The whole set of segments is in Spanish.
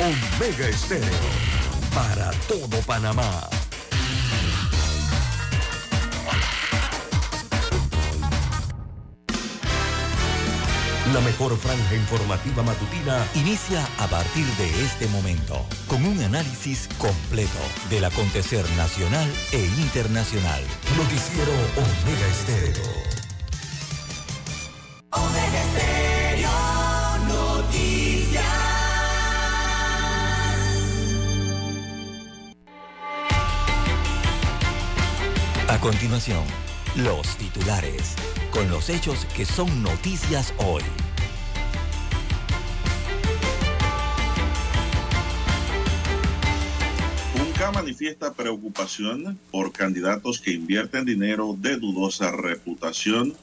Omega Estéreo para todo Panamá. La mejor franja informativa matutina inicia a partir de este momento con un análisis completo del acontecer nacional e internacional. Noticiero Omega Estéreo. A continuación, los titulares con los hechos que son noticias hoy. UNCA manifiesta preocupación por candidatos que invierten dinero de dudosa reputación.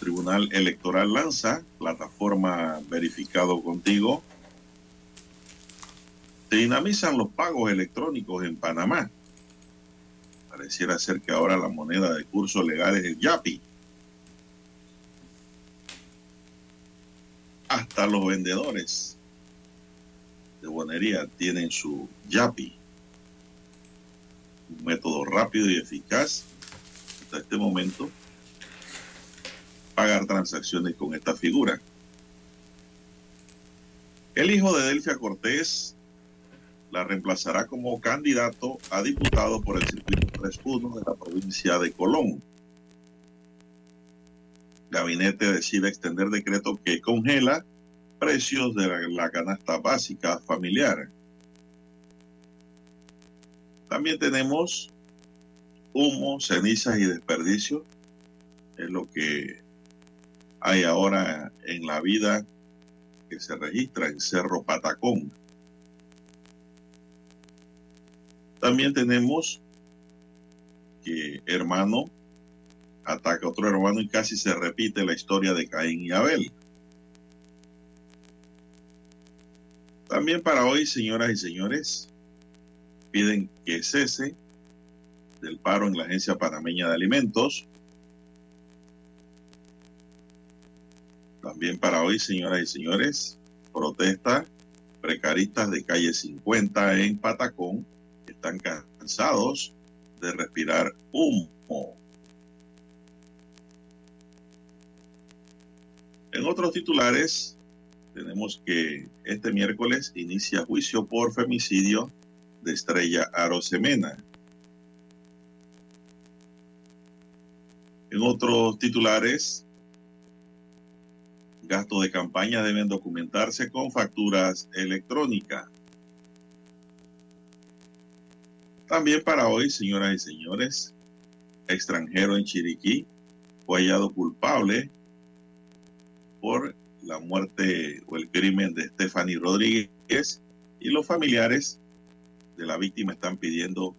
Tribunal Electoral lanza plataforma verificado contigo. Se dinamizan los pagos electrónicos en Panamá. Pareciera ser que ahora la moneda de curso legal es el YAPI. Hasta los vendedores de bonería tienen su YAPI. Un método rápido y eficaz hasta este momento pagar transacciones con esta figura. El hijo de Delfia Cortés la reemplazará como candidato a diputado por el circuito 3.1 de la provincia de Colón. Gabinete decide extender decreto que congela precios de la, canasta básica familiar. También tenemos humo, cenizas y desperdicio. Es lo que hay ahora en la vida que se registra en Cerro Patacón. También tenemos que hermano ataca a otro hermano y casi se repite la historia de Caín y Abel. También para hoy, señoras y señores, piden que cese del paro en la Agencia Panameña de Alimentos. También para hoy, señoras y señores, protesta precaristas de calle 50 en Patacón están cansados de respirar humo. En otros titulares, tenemos que este miércoles inicia juicio por femicidio de Estrella Arosemena. En otros titulares, gastos de campaña deben documentarse con facturas electrónicas. También para hoy, señoras y señores, extranjero en Chiriquí fue hallado culpable por la muerte o el crimen de Stephanie Rodríguez y los familiares de la víctima están pidiendo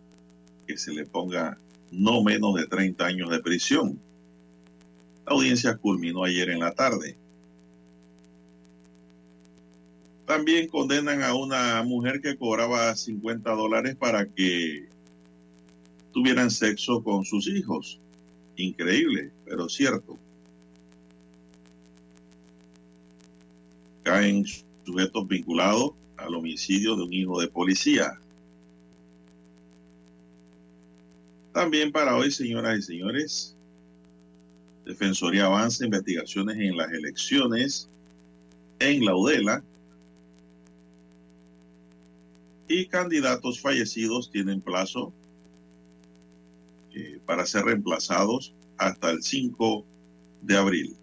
que se le ponga no menos de 30 años de prisión. La audiencia culminó ayer en la tarde. También condenan a una mujer que cobraba 50 dólares para que tuvieran sexo con sus hijos. Increíble, pero cierto. Caen sujetos vinculados al homicidio de un hijo de policía. También para hoy, señoras y señores, Defensoría avanza investigaciones en las elecciones en la UDELA y candidatos fallecidos tienen plazo eh, para ser reemplazados hasta el 5 de abril.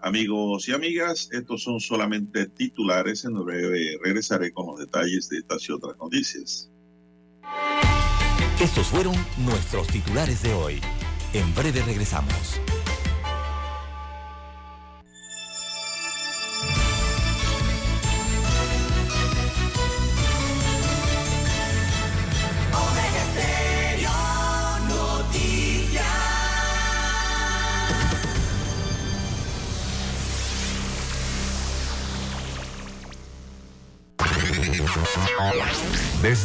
Amigos y amigas, estos son solamente titulares. En breve regresaré con los detalles de estas y otras noticias. Estos fueron nuestros titulares de hoy. En breve regresamos.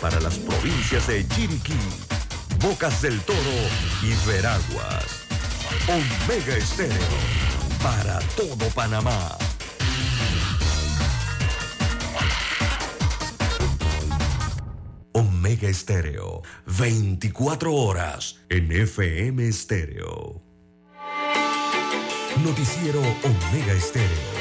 para las provincias de Chiriquí, Bocas del Toro y Veraguas. Omega Estéreo para todo Panamá. Omega Estéreo, 24 horas en FM Estéreo. Noticiero Omega Estéreo.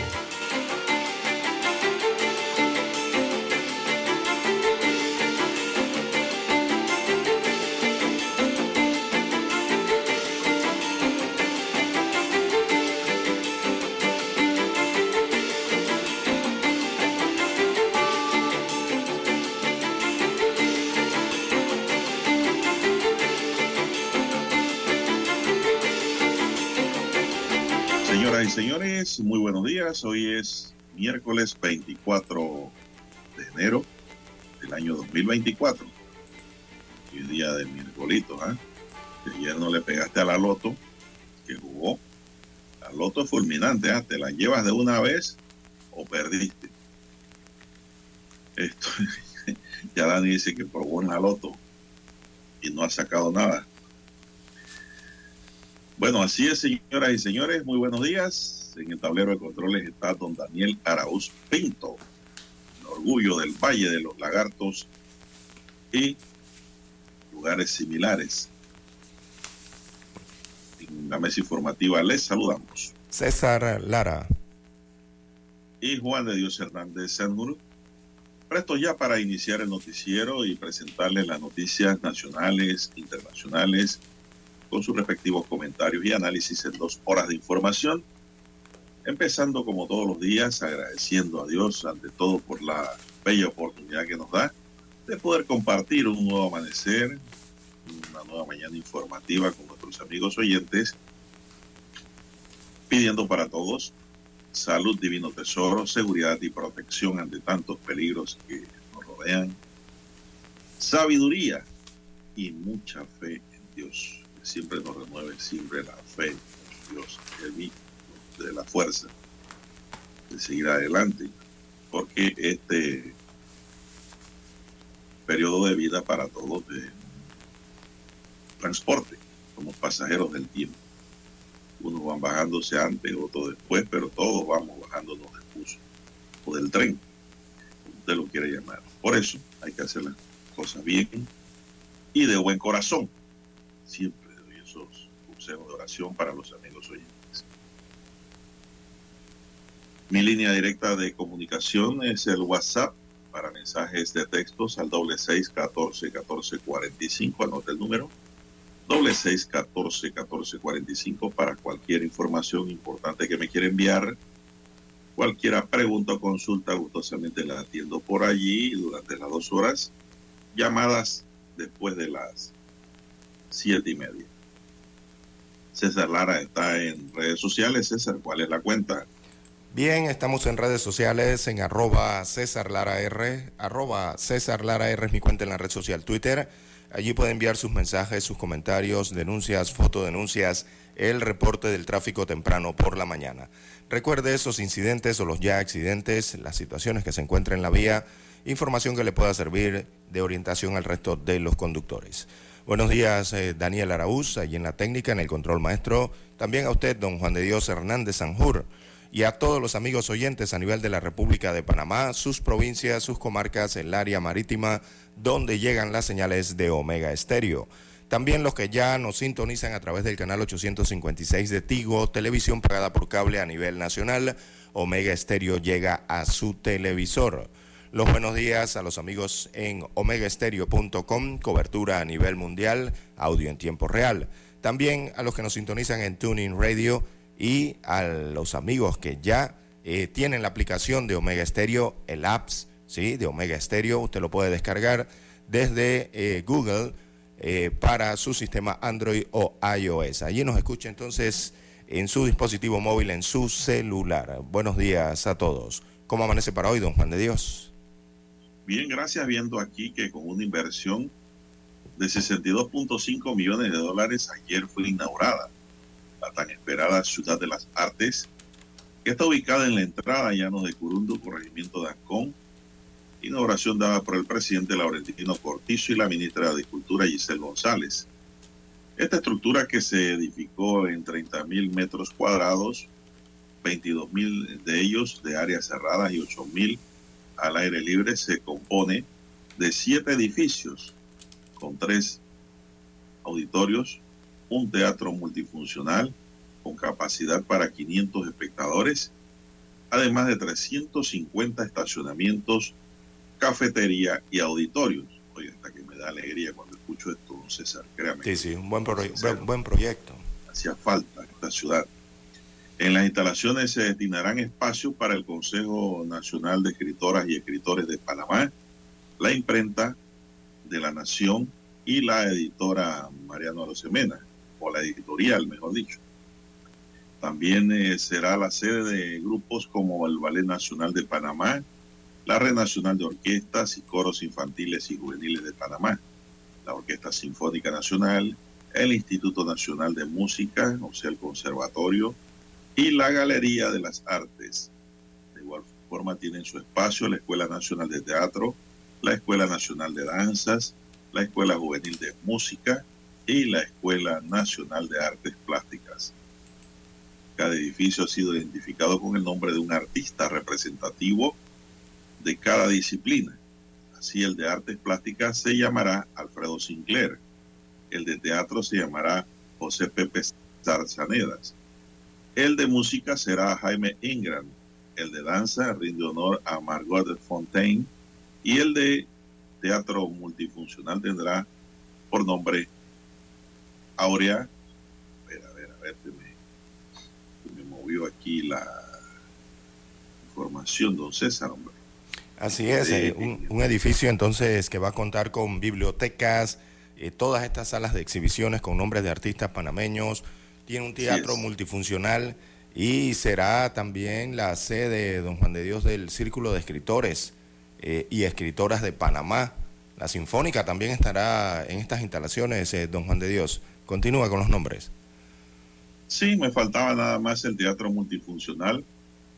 Hoy es miércoles 24 de enero del año 2024. Hoy día de miércolito, ¿eh? Que ayer no le pegaste a la loto que jugó. La loto fulminante, ¿eh? ¿Te la llevas de una vez o perdiste? Esto, ya Dani dice que probó en la loto y no ha sacado nada. Bueno, así es, señoras y señores, muy buenos días. En el tablero de controles está don Daniel Arauz Pinto, el orgullo del Valle de los Lagartos y lugares similares. En la mesa informativa les saludamos. César Lara. Y Juan de Dios Hernández Sanur. Presto ya para iniciar el noticiero y presentarles las noticias nacionales, internacionales con sus respectivos comentarios y análisis en dos horas de información. Empezando como todos los días agradeciendo a Dios ante todo por la bella oportunidad que nos da de poder compartir un nuevo amanecer, una nueva mañana informativa con nuestros amigos oyentes, pidiendo para todos salud, divino tesoro, seguridad y protección ante tantos peligros que nos rodean, sabiduría y mucha fe en Dios siempre nos remueve siempre la fe en Dios, el de la fuerza de seguir adelante, porque este periodo de vida para todos de transporte, como pasajeros del tiempo. Unos van bajándose antes, otros después, pero todos vamos bajándonos del bus o del tren, como usted lo quiere llamar. Por eso hay que hacer las cosas bien y de buen corazón, siempre de oración para los amigos oyentes. Mi línea directa de comunicación es el WhatsApp para mensajes de textos al doble seis catorce catorce cuarenta y cinco. Anote el número. Doble seis catorce catorce cuarenta y cinco para cualquier información importante que me quiera enviar. Cualquier pregunta o consulta, gustosamente la atiendo por allí durante las dos horas. Llamadas después de las siete y media. César Lara está en redes sociales. César, ¿cuál es la cuenta? Bien, estamos en redes sociales en arroba César Lara R, arroba César Lara R es mi cuenta en la red social Twitter. Allí puede enviar sus mensajes, sus comentarios, denuncias, fotodenuncias, el reporte del tráfico temprano por la mañana. Recuerde esos incidentes o los ya accidentes, las situaciones que se encuentran en la vía, información que le pueda servir de orientación al resto de los conductores. Buenos días, eh, Daniel Araúz, allí en la técnica, en el control maestro. También a usted, don Juan de Dios Hernández Sanjur. Y a todos los amigos oyentes a nivel de la República de Panamá, sus provincias, sus comarcas, el área marítima, donde llegan las señales de Omega Estéreo. También los que ya nos sintonizan a través del canal 856 de Tigo, televisión pagada por cable a nivel nacional, Omega Estéreo llega a su televisor. Los buenos días a los amigos en omegaestereo.com, cobertura a nivel mundial, audio en tiempo real. También a los que nos sintonizan en Tuning Radio y a los amigos que ya eh, tienen la aplicación de Omega Stereo, el apps ¿sí? de Omega Stereo. Usted lo puede descargar desde eh, Google eh, para su sistema Android o iOS. Allí nos escucha entonces en su dispositivo móvil, en su celular. Buenos días a todos. ¿Cómo amanece para hoy, don Juan de Dios? Bien, gracias. Viendo aquí que con una inversión de 62.5 millones de dólares ayer fue inaugurada la tan esperada Ciudad de las Artes, que está ubicada en la entrada llano de Curundu, corregimiento de Ancón. Inauguración dada por el presidente Laurentino Cortizo y la ministra de Agricultura Giselle González. Esta estructura que se edificó en 30 mil metros cuadrados, 22 mil de ellos de áreas cerradas y 8 mil al aire libre, se compone de siete edificios con tres auditorios, un teatro multifuncional con capacidad para 500 espectadores, además de 350 estacionamientos, cafetería y auditorios. Oye, hasta que me da alegría cuando escucho esto, don César, créame. Sí, sí, un buen, buen proyecto. Hacía falta esta ciudad. En las instalaciones se destinarán espacios para el Consejo Nacional de Escritoras y Escritores de Panamá, la imprenta de la Nación y la editora Mariano Arosemena o la editorial, mejor dicho. También eh, será la sede de grupos como el Ballet Nacional de Panamá, la Red Nacional de Orquestas y Coros Infantiles y Juveniles de Panamá, la Orquesta Sinfónica Nacional, el Instituto Nacional de Música, o sea, el Conservatorio, y la Galería de las Artes. De igual forma tienen su espacio la Escuela Nacional de Teatro, la Escuela Nacional de Danzas, la Escuela Juvenil de Música, y la Escuela Nacional de Artes Plásticas. Cada edificio ha sido identificado con el nombre de un artista representativo de cada disciplina. Así el de artes plásticas se llamará Alfredo Sinclair, el de teatro se llamará José Pepe Zarzanedas, el de música será Jaime Ingram, el de danza rinde honor a Margot Fontaine y el de teatro multifuncional tendrá por nombre Aurea, a ver, a ver, a ver, se me, movió aquí la información, don César, hombre. Así es, eh, un, edificio entonces que va a contar con bibliotecas, eh, todas estas salas de exhibiciones con nombres de artistas panameños, tiene un teatro multifuncional y será también la sede, don Juan de Dios, del Círculo de Escritores eh, y Escritoras de Panamá. La Sinfónica también estará en estas instalaciones, don Juan de Dios. Continúa con los nombres. Sí, me faltaba nada más el teatro multifuncional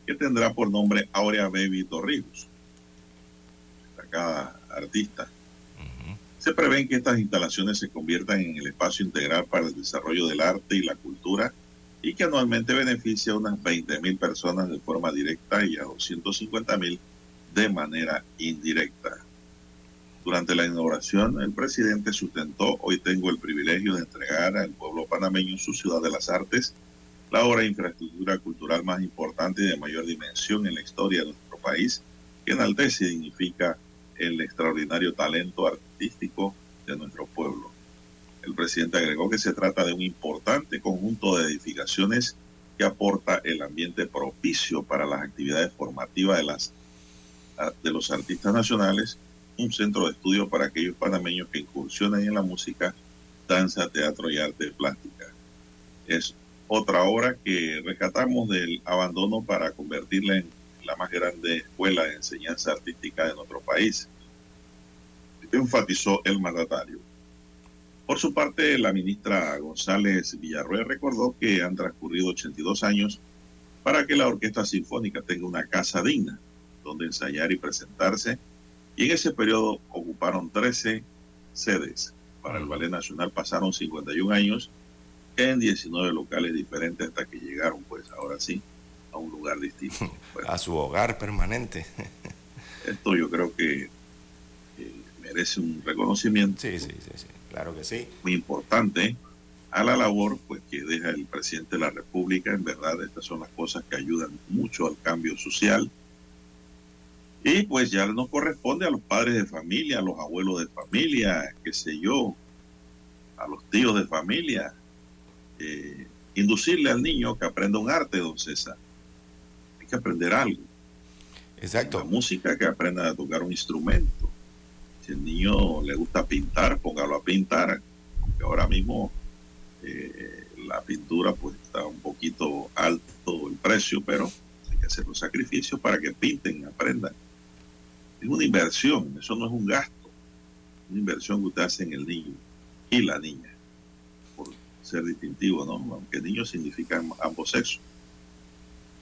que tendrá por nombre Aurea Baby Torrijos, destacada artista. Se prevén que estas instalaciones se conviertan en el espacio integral para el desarrollo del arte y la cultura y que anualmente beneficia a unas 20.000 personas de forma directa y a 250.000 de manera indirecta. Durante la inauguración, el presidente sustentó, hoy tengo el privilegio de entregar al pueblo panameño su ciudad de las artes, la obra de infraestructura cultural más importante y de mayor dimensión en la historia de nuestro país, que enaltece y dignifica el extraordinario talento artístico de nuestro pueblo. El presidente agregó que se trata de un importante conjunto de edificaciones que aporta el ambiente propicio para las actividades formativas de, las, de los artistas nacionales un centro de estudio para aquellos panameños que incursionan en la música, danza, teatro y arte plástica. Es otra obra que rescatamos del abandono para convertirla en la más grande escuela de enseñanza artística de nuestro país, enfatizó el mandatario. Por su parte, la ministra González Villarroel recordó que han transcurrido 82 años para que la Orquesta Sinfónica tenga una casa digna donde ensayar y presentarse y en ese periodo ocuparon 13 sedes. Para el Ballet Nacional pasaron 51 años en 19 locales diferentes hasta que llegaron, pues ahora sí, a un lugar distinto. a su hogar permanente. esto yo creo que merece un reconocimiento. Sí, sí, sí, sí, claro que sí. Muy importante a la labor pues que deja el presidente de la República. En verdad, estas son las cosas que ayudan mucho al cambio social y pues ya nos corresponde a los padres de familia, a los abuelos de familia, qué sé yo, a los tíos de familia, eh, inducirle al niño que aprenda un arte, don César. Hay que aprender algo. Exacto. La música, que aprenda a tocar un instrumento. Si el niño le gusta pintar, póngalo a pintar. Aunque ahora mismo eh, la pintura pues está un poquito alto el precio, pero hay que hacer los sacrificios para que pinten, aprendan. Es una inversión, eso no es un gasto. Una inversión que usted hace en el niño y la niña, por ser distintivo, ¿no? Aunque niño significa ambos sexos.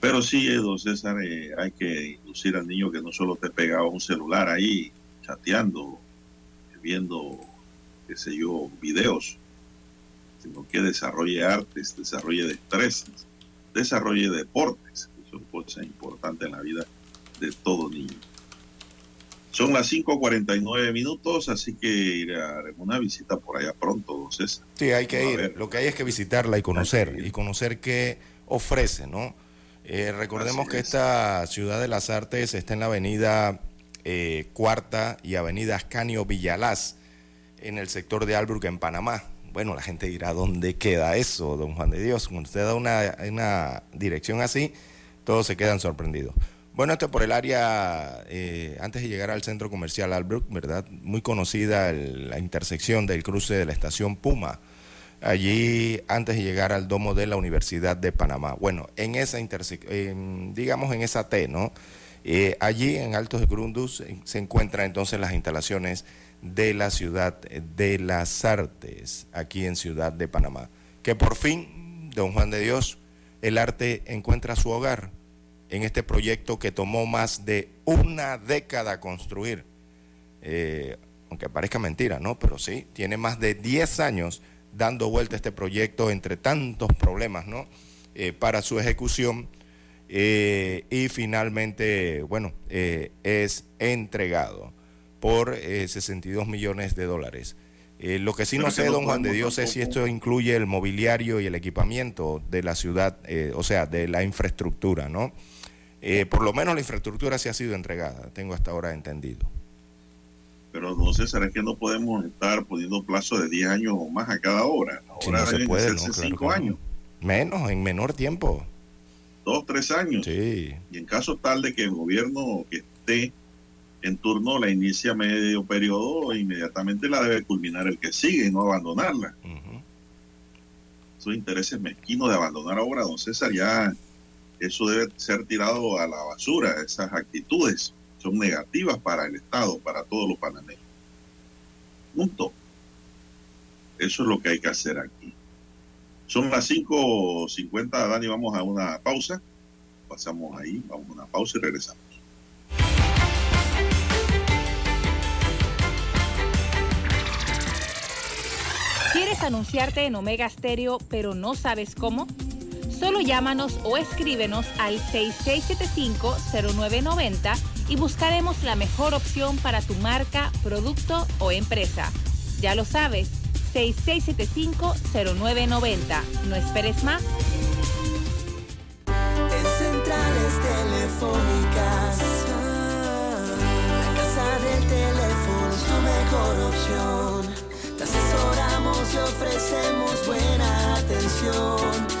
Pero sí, eh, don César, eh, hay que inducir al niño que no solo te pegaba un celular ahí, chateando, viendo, qué sé yo, videos, sino que desarrolle artes, desarrolle destrezas, desarrolle deportes, que son cosas importantes en la vida de todo niño. Son las 5.49 minutos, así que haremos una visita por allá pronto, don César. Sí, hay que ir. Lo que hay es que visitarla y conocer, y conocer qué ofrece, ¿no? Eh, recordemos que esta ciudad de las artes está en la avenida eh, Cuarta y avenida Ascanio Villalaz, en el sector de Albrook, en Panamá. Bueno, la gente dirá, ¿dónde queda eso, don Juan de Dios? Cuando usted da una, una dirección así, todos se quedan sorprendidos. Bueno, esto por el área, eh, antes de llegar al centro comercial Albrook, ¿verdad? Muy conocida la intersección del cruce de la estación Puma allí antes de llegar al domo de la Universidad de Panamá. Bueno, en esa intersección, digamos en esa T, ¿no? Eh, allí en Altos de Grundus se encuentran entonces las instalaciones de la ciudad de las artes, aquí en Ciudad de Panamá. Que por fin, don Juan de Dios, el arte encuentra su hogar en este proyecto que tomó más de una década construir. Eh, aunque parezca mentira, ¿no? Pero sí, tiene más de 10 años dando vuelta a este proyecto entre tantos problemas, ¿no? Eh, para su ejecución eh, y finalmente, bueno, es entregado por 62 millones de dólares. lo que sí no sé, don Juan de Dios, es si esto incluye el mobiliario y el equipamiento de la ciudad, o sea, de la infraestructura, ¿no? Por lo menos la infraestructura sí ha sido entregada, tengo hasta ahora entendido. Pero no César, es que no podemos estar poniendo plazo de 10 años o más a cada obra. Ahora si no se puede, no, 5 años. Menos, en menor tiempo. Dos, tres años. Sí. Y en caso tal de que el gobierno que esté en turno la inicia medio periodo, inmediatamente la debe culminar el que sigue y no abandonarla. Esos intereses mezquinos de abandonar obra, don César, ya eso debe ser tirado a la basura, esas actitudes son negativas para el Estado, para todos los panameños. Punto. Eso es lo que hay que hacer aquí. Son las 5.50, Dani, vamos a una pausa. Pasamos ahí, vamos a una pausa y regresamos. ¿Quieres anunciarte en Omega Stereo, pero no sabes cómo? Solo llámanos o escríbenos al 6675-0990 y buscaremos la mejor opción para tu marca, producto o empresa. Ya lo sabes, 6675-0990. No esperes más. En centrales telefónicas, la casa del teléfono es tu mejor opción. Te asesoramos y ofrecemos buena atención.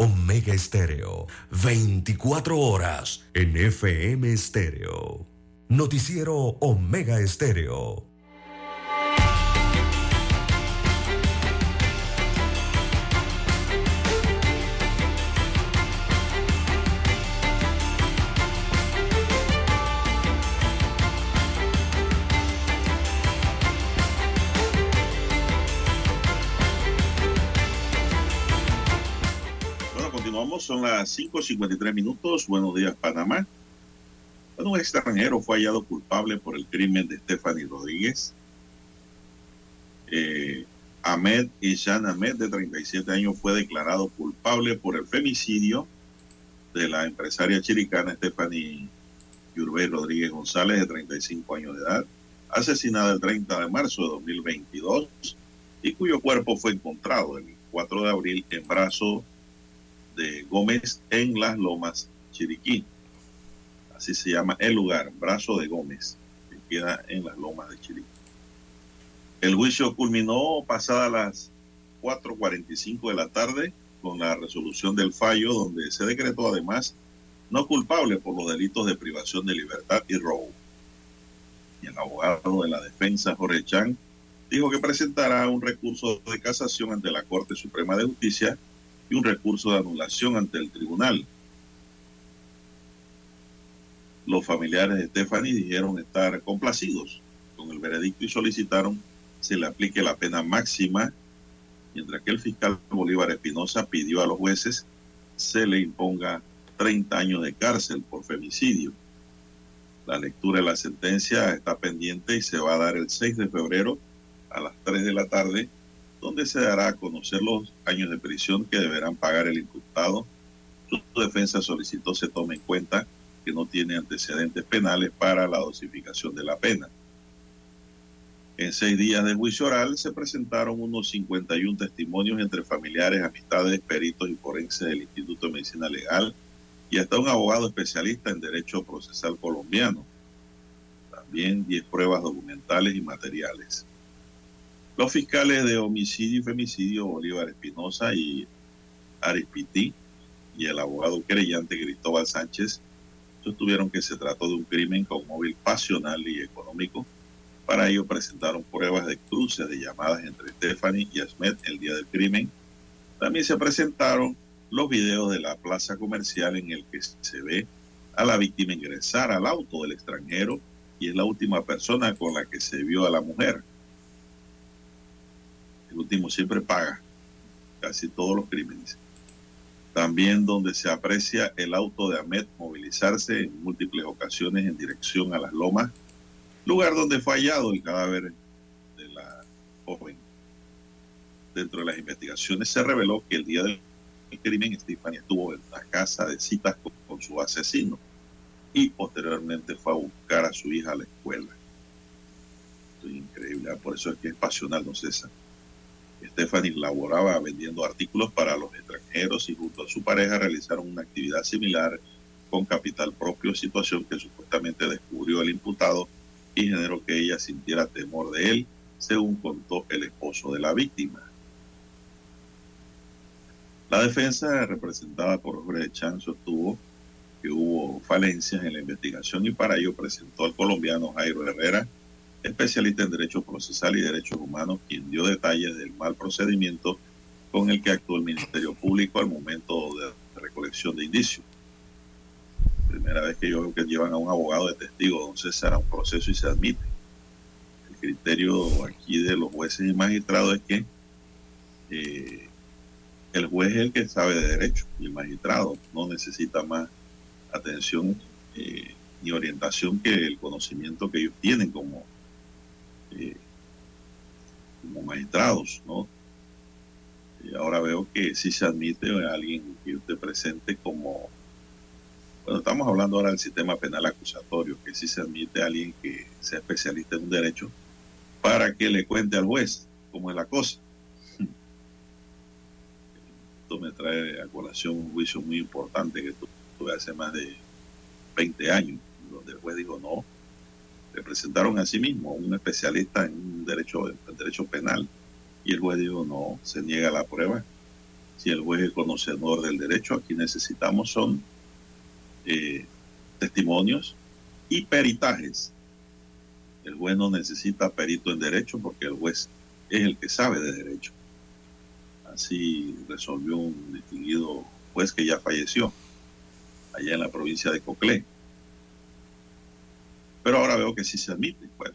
Omega Estéreo, 24 horas en FM Estéreo. Noticiero Omega Estéreo. Son las 5.53 minutos. Buenos días, Panamá. Un extranjero fue hallado culpable por el crimen de Stephanie Rodríguez. Eh, Ahmed Ishan Ahmed, de 37 años, fue declarado culpable por el femicidio de la empresaria chiricana Stephanie Yurbey Rodríguez González, de 35 años de edad, asesinada el 30 de marzo de 2022 y cuyo cuerpo fue encontrado el 4 de abril en brazo de Gómez en Las Lomas, Chiriquí. Así se llama el lugar, Brazo de Gómez, que queda en Las Lomas de Chiriquí. El juicio culminó pasadas las 4.45 de la tarde con la resolución del fallo donde se decretó además no culpable por los delitos de privación de libertad y robo. Y el abogado de la defensa, Jorge Chan, dijo que presentará un recurso de casación ante la Corte Suprema de Justicia y un recurso de anulación ante el tribunal. Los familiares de Stephanie dijeron estar complacidos con el veredicto y solicitaron se le aplique la pena máxima, mientras que el fiscal Bolívar Espinosa pidió a los jueces se le imponga 30 años de cárcel por femicidio. La lectura de la sentencia está pendiente y se va a dar el 6 de febrero a las 3 de la tarde, donde se dará a conocer los años de prisión que deberán pagar el imputado. Su defensa solicitó se tome en cuenta que no tiene antecedentes penales para la dosificación de la pena. En seis días de juicio oral se presentaron unos 51 testimonios entre familiares, amistades, peritos y forenses del Instituto de Medicina Legal y hasta un abogado especialista en Derecho Procesal Colombiano. También 10 pruebas documentales y materiales. Los fiscales de homicidio y femicidio, Bolívar Espinosa y Arispití, y el abogado creyente Cristóbal Sánchez, sostuvieron que se trató de un crimen con móvil pasional y económico para ello presentaron pruebas de cruces de llamadas entre Stephanie y Asmed el día del crimen. También se presentaron los videos de la plaza comercial en el que se ve a la víctima ingresar al auto del extranjero y es la última persona con la que se vio a la mujer. El último siempre paga casi todos los crímenes. También donde se aprecia el auto de Ahmed movilizarse en múltiples ocasiones en dirección a las lomas lugar donde fue hallado el cadáver de la joven. Dentro de las investigaciones se reveló que el día del crimen Stephanie estuvo en la casa de citas con, su asesino y posteriormente fue a buscar a su hija a la escuela. Esto es increíble, ¿eh? por eso es que es pasional, no César. Stephanie laboraba vendiendo artículos para los extranjeros y junto a su pareja realizaron una actividad similar con capital propio, situación que supuestamente descubrió el imputado y generó que ella sintiera temor de él, según contó el esposo de la víctima. La defensa, representada por Jorge Chan, sostuvo que hubo falencias en la investigación y para ello presentó al colombiano Jairo Herrera, especialista en Derecho Procesal y Derechos Humanos, quien dio detalles del mal procedimiento con el que actuó el Ministerio Público al momento de recolección de indicios primera vez que yo veo que llevan a un abogado de testigo, entonces será un proceso y se admite. El criterio aquí de los jueces y magistrados es que eh, el juez es el que sabe de derecho y el magistrado no necesita más atención eh, ni orientación que el conocimiento que ellos tienen como, eh, como magistrados, ¿no? Y ahora veo que si se admite a alguien que usted presente como bueno, estamos hablando ahora del sistema penal acusatorio, que si se admite a alguien que sea especialista en un derecho para que le cuente al juez cómo es la cosa. Esto me trae a colación un juicio muy importante que tuve hace más de 20 años, donde el juez dijo no, le presentaron a sí mismo un especialista en derecho, en derecho penal, y el juez dijo no, se niega la prueba. Si el juez es conocedor del derecho, aquí necesitamos son eh, testimonios y peritajes. El juez no necesita perito en derecho porque el juez es el que sabe de derecho. Así resolvió un distinguido juez que ya falleció allá en la provincia de Coclé. Pero ahora veo que sí se admite. Bueno.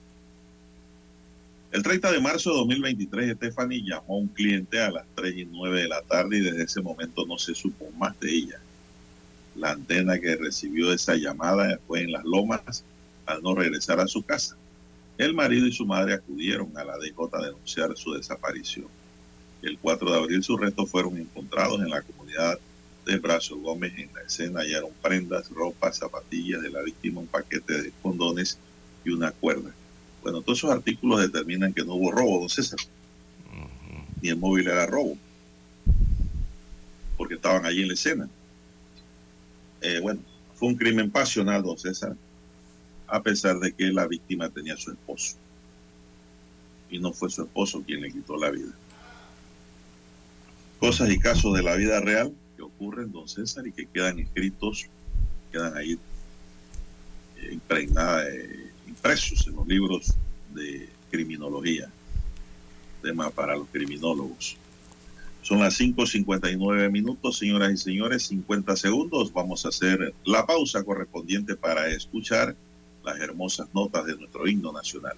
El 30 de marzo de 2023, Stephanie llamó a un cliente a las 3 y 9 de la tarde y desde ese momento no se supo más de ella. La antena que recibió esa llamada fue en Las Lomas al no regresar a su casa. El marido y su madre acudieron a la DJ a denunciar su desaparición. El 4 de abril sus restos fueron encontrados en la comunidad de Brazo Gómez. En la escena hallaron prendas, ropa, zapatillas de la víctima, un paquete de condones y una cuerda. Bueno, todos esos artículos determinan que no hubo robo, don César. Ni el móvil era robo. Porque estaban allí en la escena. Eh, bueno, fue un crimen pasional, don César, a pesar de que la víctima tenía a su esposo. Y no fue su esposo quien le quitó la vida. Cosas y casos de la vida real que ocurren, don César, y que quedan escritos, quedan ahí eh, eh, impresos en los libros de criminología. Tema para los criminólogos. Son las 5.59 minutos, señoras y señores, 50 segundos. Vamos a hacer la pausa correspondiente para escuchar las hermosas notas de nuestro himno nacional.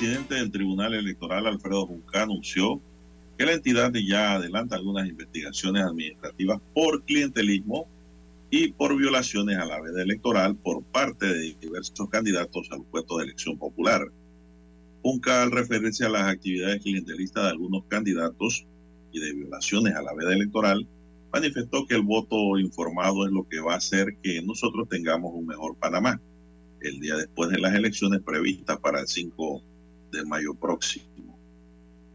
Presidente del Tribunal Electoral, Alfredo Junca, anunció que la entidad ya adelanta algunas investigaciones administrativas por clientelismo y por violaciones a la veda electoral por parte de diversos candidatos al puesto de elección popular. UNCA, al referirse a las actividades clientelistas de algunos candidatos y de violaciones a la veda electoral, manifestó que el voto informado es lo que va a hacer que nosotros tengamos un mejor Panamá el día después de las elecciones previstas para el 5 de mayo próximo.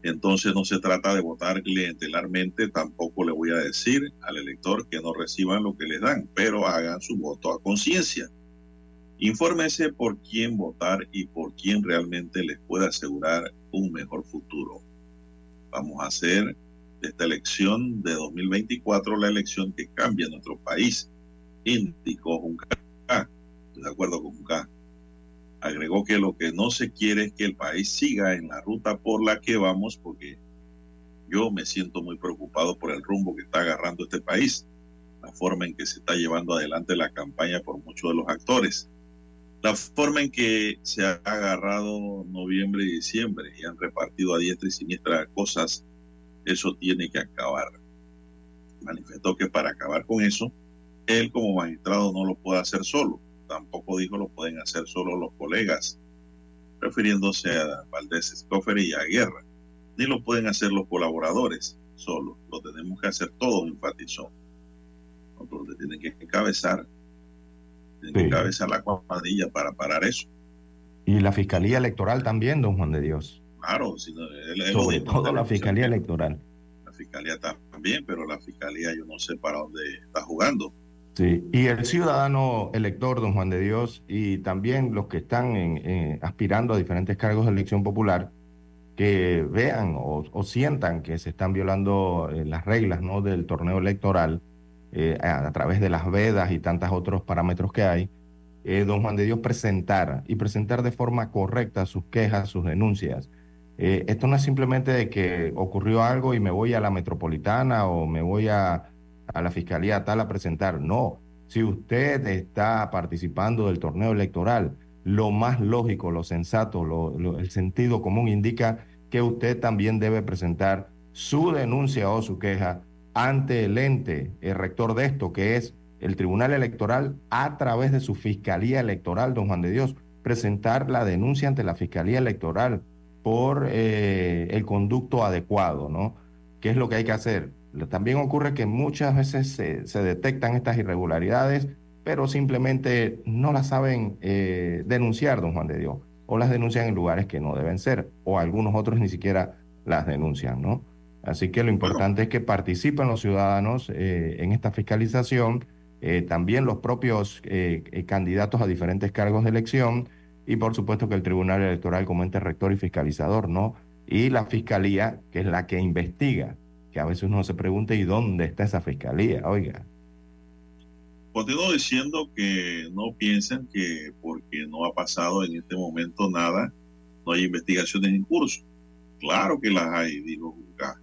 Entonces no se trata de votar clientelarmente, tampoco le voy a decir al elector que no reciban lo que les dan, pero hagan su voto a conciencia. Infórmese por quién votar y por quién realmente les puede asegurar un mejor futuro. Vamos a hacer de esta elección de 2024 la elección que cambia nuestro país, indicó Junca. De acuerdo con Junca. Agregó que lo que no se quiere es que el país siga en la ruta por la que vamos, porque yo me siento muy preocupado por el rumbo que está agarrando este país, la forma en que se está llevando adelante la campaña por muchos de los actores, la forma en que se ha agarrado noviembre y diciembre y han repartido a diestra y siniestra cosas, eso tiene que acabar. Manifestó que para acabar con eso, él como magistrado no lo puede hacer solo tampoco dijo lo pueden hacer solo los colegas, refiriéndose a Valdés Escofer y a Guerra, ni lo pueden hacer los colaboradores solo, lo tenemos que hacer todos, enfatizó. Nosotros tienen que encabezar, tienen que encabezar la cuadrilla para parar eso. Y la Fiscalía Electoral también, don Juan de Dios. Claro, sobre todo la Fiscalía Electoral. La Fiscalía también, pero la Fiscalía yo no sé para dónde está jugando. Sí, y el ciudadano elector, don Juan de Dios, y también los que están en, aspirando a diferentes cargos de elección popular, que vean o, sientan que se están violando eh, las reglas ¿no? del torneo electoral eh, a, través de las vedas y tantos otros parámetros que hay, eh, don Juan de Dios presentar y presentar de forma correcta sus quejas, sus denuncias. esto no es simplemente de que ocurrió algo y me voy a la metropolitana o me voy a a la fiscalía tal a presentar. No, si usted está participando del torneo electoral, lo más lógico, lo sensato, el sentido común indica que usted también debe presentar su denuncia o su queja ante el ente, el rector de esto, que es el Tribunal Electoral, a través de su Fiscalía Electoral, don Juan de Dios, presentar la denuncia ante la Fiscalía Electoral por eh, el conducto adecuado, ¿no? ¿Qué es lo que hay que hacer? También ocurre que muchas veces se, detectan estas irregularidades, pero simplemente no las saben eh, denunciar, don Juan de Dios, o las denuncian en lugares que no deben ser, o algunos otros ni siquiera las denuncian, ¿no? Así que lo importante es que participen los ciudadanos eh, en esta fiscalización, eh, también los propios candidatos a diferentes cargos de elección, y por supuesto que el Tribunal Electoral como ente rector y fiscalizador, ¿no? Y la Fiscalía, que es la que investiga que a veces uno se pregunta, ¿y dónde está esa fiscalía? Oiga. Continúo diciendo que no piensen que porque no ha pasado en este momento nada, no hay investigaciones en curso. Claro que las hay, dijo Junca.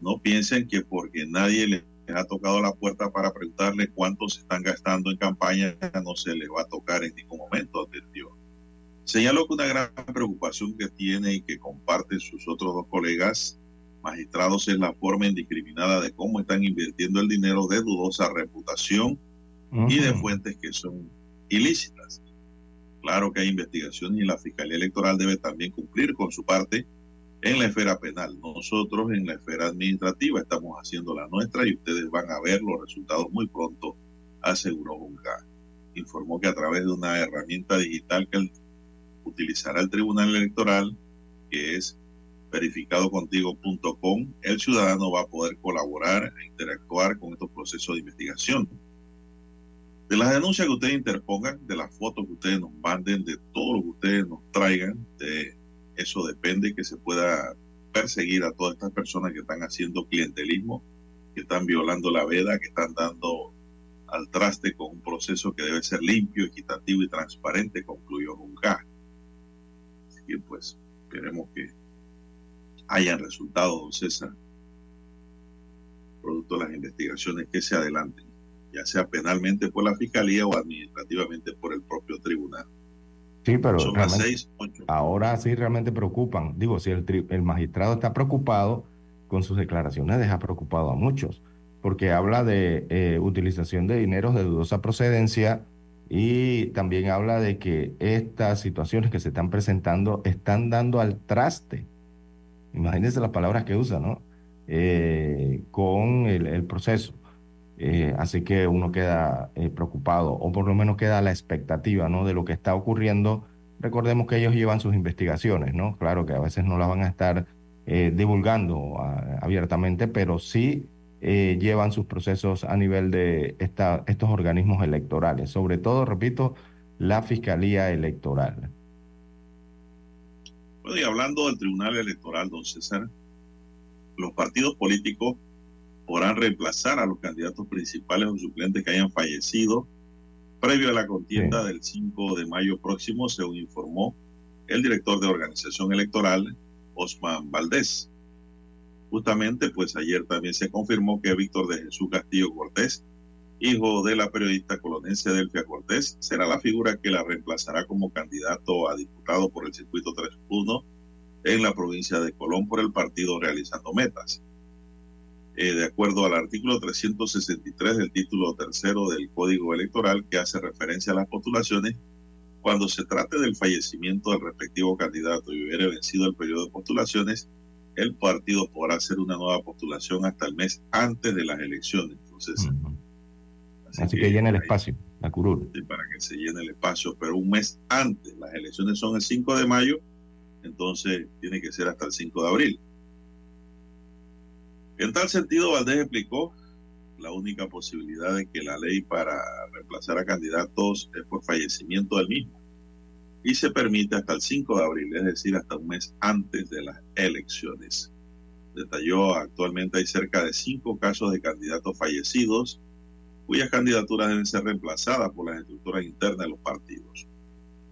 No piensen que porque nadie les ha tocado la puerta para preguntarle cuánto se están gastando en campaña, no se les va a tocar en ningún momento, advirtió. Señaló que una gran preocupación que tiene y que comparte sus otros dos colegas magistrados es la forma indiscriminada de cómo están invirtiendo el dinero de dudosa reputación y de fuentes que son ilícitas. Claro que hay investigación y la Fiscalía Electoral debe también cumplir con su parte en la esfera penal. Nosotros en la esfera administrativa estamos haciendo la nuestra y ustedes van a ver los resultados muy pronto, aseguró Junca. Informó que a través de una herramienta digital que utilizará el Tribunal Electoral, que es verificadocontigo.com, el ciudadano va a poder colaborar e interactuar con estos procesos de investigación. De las denuncias que ustedes interpongan, de las fotos que ustedes nos manden, de todo lo que ustedes nos traigan, de eso depende que se pueda perseguir a todas estas personas que están haciendo clientelismo, que están violando la veda, que están dando al traste con un proceso que debe ser limpio, equitativo y transparente, concluyó Junca. Así que pues esperemos que hayan resultado, don César, producto de las investigaciones que se adelanten, ya sea penalmente por la Fiscalía o administrativamente por el propio tribunal. Sí, pero ahora sí realmente preocupan. Digo, si el, el magistrado está preocupado, con sus declaraciones deja preocupado a muchos, porque habla de eh, utilización de dineros de dudosa procedencia y también habla de que estas situaciones que se están presentando están dando al traste. Imagínense las palabras que usa, ¿no? Eh, con el, proceso. Eh, así que uno queda preocupado, o por lo menos queda la expectativa, ¿no? De lo que está ocurriendo. Recordemos que ellos llevan sus investigaciones, ¿no? Claro que a veces no las van a estar eh, divulgando ah, abiertamente, pero sí eh, llevan sus procesos a nivel de esta, estos organismos electorales, sobre todo, repito, la Fiscalía Electoral. Bueno, y hablando del Tribunal Electoral, don César, los partidos políticos podrán reemplazar a los candidatos principales o suplentes que hayan fallecido previo a la contienda del 5 de mayo próximo, según informó el director de organización electoral, Osman Valdés. Justamente, pues ayer también se confirmó que Víctor de Jesús Castillo Cortés, hijo de la periodista colonense Delfia Cortés, será la figura que la reemplazará como candidato a diputado por el circuito 3.1 en la provincia de Colón por el partido Realizando Metas. Eh, de acuerdo al artículo 363 del título tercero del Código Electoral que hace referencia a las postulaciones, cuando se trate del fallecimiento del respectivo candidato y hubiere vencido el periodo de postulaciones, el partido podrá hacer una nueva postulación hasta el mes antes de las elecciones. Entonces, así, que, llene el espacio, la curul. para que se llene el espacio, pero un mes antes, las elecciones son el 5 de mayo, entonces tiene que ser hasta el 5 de abril. En tal sentido, Valdés explicó la única posibilidad de que la ley para reemplazar a candidatos es por fallecimiento del mismo y se permite hasta el 5 de abril, es decir, hasta un mes antes de las elecciones. Detalló, actualmente hay cerca de cinco casos de candidatos fallecidos cuyas candidaturas deben ser reemplazadas por las estructuras internas de los partidos.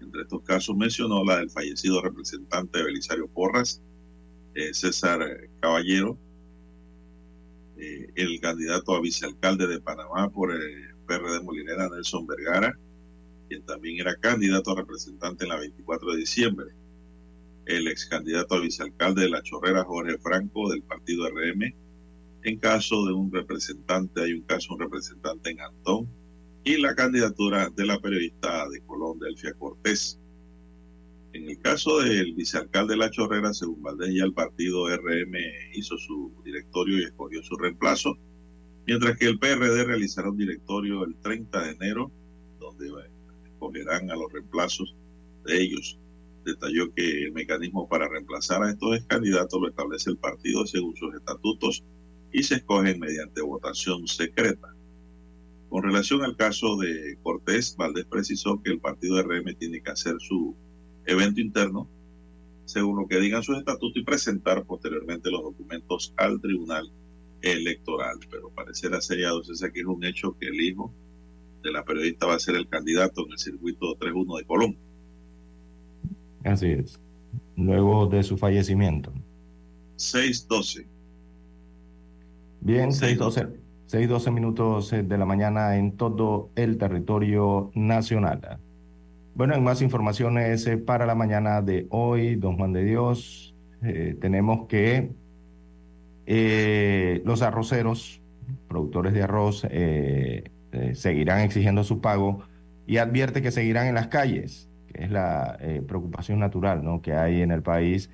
Entre estos casos mencionó la del fallecido representante Belisario Porras, eh, César Caballero, eh, el candidato a vicealcalde de Panamá por el PRD Molinera, Nelson Vergara, quien también era candidato a representante en la 24 de diciembre. El ex candidato a vicealcalde de La Chorrera, Jorge Franco, del partido RM. En caso de un representante, hay un caso, un representante en Antón. Y la candidatura de la periodista de Colón, Delfia Cortés. En el caso del vicealcalde de La Chorrera, según Valdés, ya el partido RM hizo su directorio y escogió su reemplazo, mientras que el PRD realizará un directorio el 30 de enero, donde escogerán a los reemplazos de ellos. Detalló que el mecanismo para reemplazar a estos candidatos lo establece el partido según sus estatutos y se escogen mediante votación secreta. Con relación al caso de Cortés, Valdés precisó que el partido RM tiene que hacer su evento interno según lo que digan sus estatutos y presentar posteriormente los documentos al tribunal electoral. Pero parecerá sellado, ese aquí es un hecho que el hijo de la periodista va a ser el candidato en el circuito 3-1 de Colón. Así es. Luego de su fallecimiento. 6-12. Bien, 6-12. 6-12 minutos eh, de la mañana en todo el territorio nacional. Bueno, en más informaciones eh, para la mañana de hoy, don Juan de Dios, eh, tenemos que los arroceros, productores de arroz, eh, seguirán exigiendo su pago y advierte que seguirán en las calles, que es la preocupación natural ¿no? que hay en el país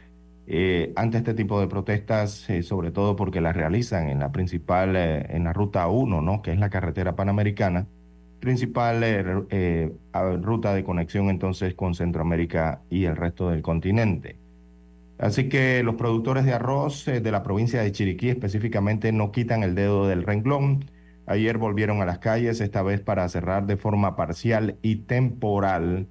eh, ante este tipo de protestas, sobre todo porque las realizan en la principal, en la ruta 1, ¿no? que es la carretera panamericana, principal ruta de conexión entonces con Centroamérica y el resto del continente. Así que los productores de arroz de la provincia de Chiriquí específicamente no quitan el dedo del renglón Ayer volvieron a las calles, esta vez para cerrar de forma parcial y temporal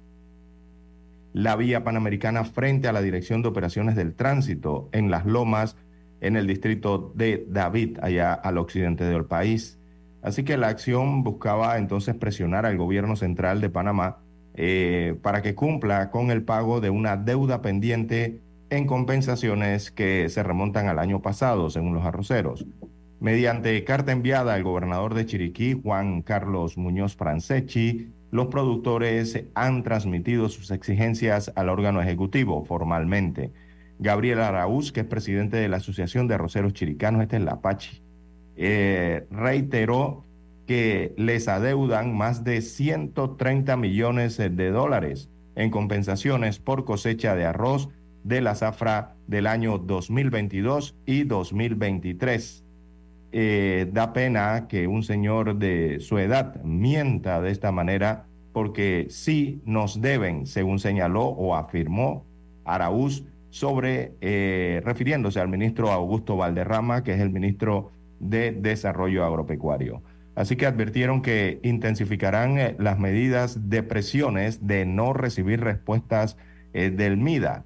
la vía panamericana frente a la Dirección de Operaciones del Tránsito en Las Lomas, en el distrito de David, allá al occidente del país. Así que la acción buscaba entonces presionar al gobierno central de Panamá eh, para que cumpla con el pago de una deuda pendiente en compensaciones que se remontan al año pasado, según los arroceros. Mediante carta enviada al gobernador de Chiriquí, Juan Carlos Muñoz Franceschi, los productores han transmitido sus exigencias al órgano ejecutivo formalmente. Gabriel Araúz, que es presidente de la Asociación de Arroceros Chiricanos, este es la Apache, eh, reiteró que les adeudan más de 130 millones de dólares en compensaciones por cosecha de arroz de la zafra del año 2022 y 2023. Eh, da pena que un señor de su edad mienta de esta manera porque sí nos deben, según señaló o afirmó Araúz, sobre, eh, refiriéndose al ministro Augusto Valderrama, que es el ministro de Desarrollo Agropecuario. Así que advirtieron que intensificarán eh, las medidas de presiones de no recibir respuestas eh, del MIDA.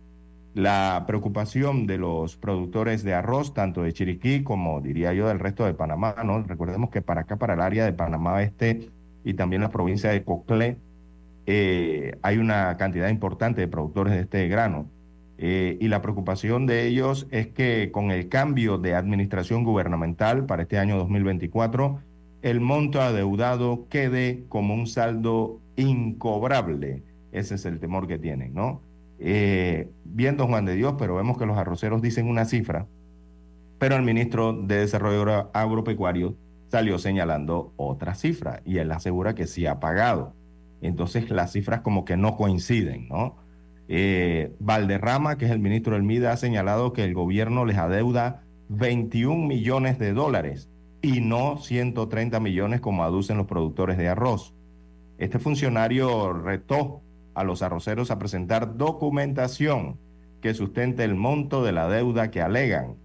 La preocupación de los productores de arroz, tanto de Chiriquí como diría yo del resto de Panamá, ¿no? Recordemos que para acá, para el área de Panamá Este y también la provincia de Coclé, eh, hay una cantidad importante de productores de este grano. y la preocupación de ellos es que con el cambio de administración gubernamental para este año 2024, el monto adeudado quede como un saldo incobrable. Ese es el temor que tienen, ¿no? Eh, viendo Juan de Dios, pero vemos que los arroceros dicen una cifra, pero el ministro de Desarrollo Agropecuario salió señalando otra cifra y él asegura que sí ha pagado. Entonces las cifras como que no coinciden, ¿no? Eh, Valderrama, que es el ministro del MIDA, ha señalado que el gobierno les adeuda 21 millones de dólares y no 130 millones como aducen los productores de arroz. Este funcionario retó a los arroceros a presentar documentación que sustente el monto de la deuda que alegan.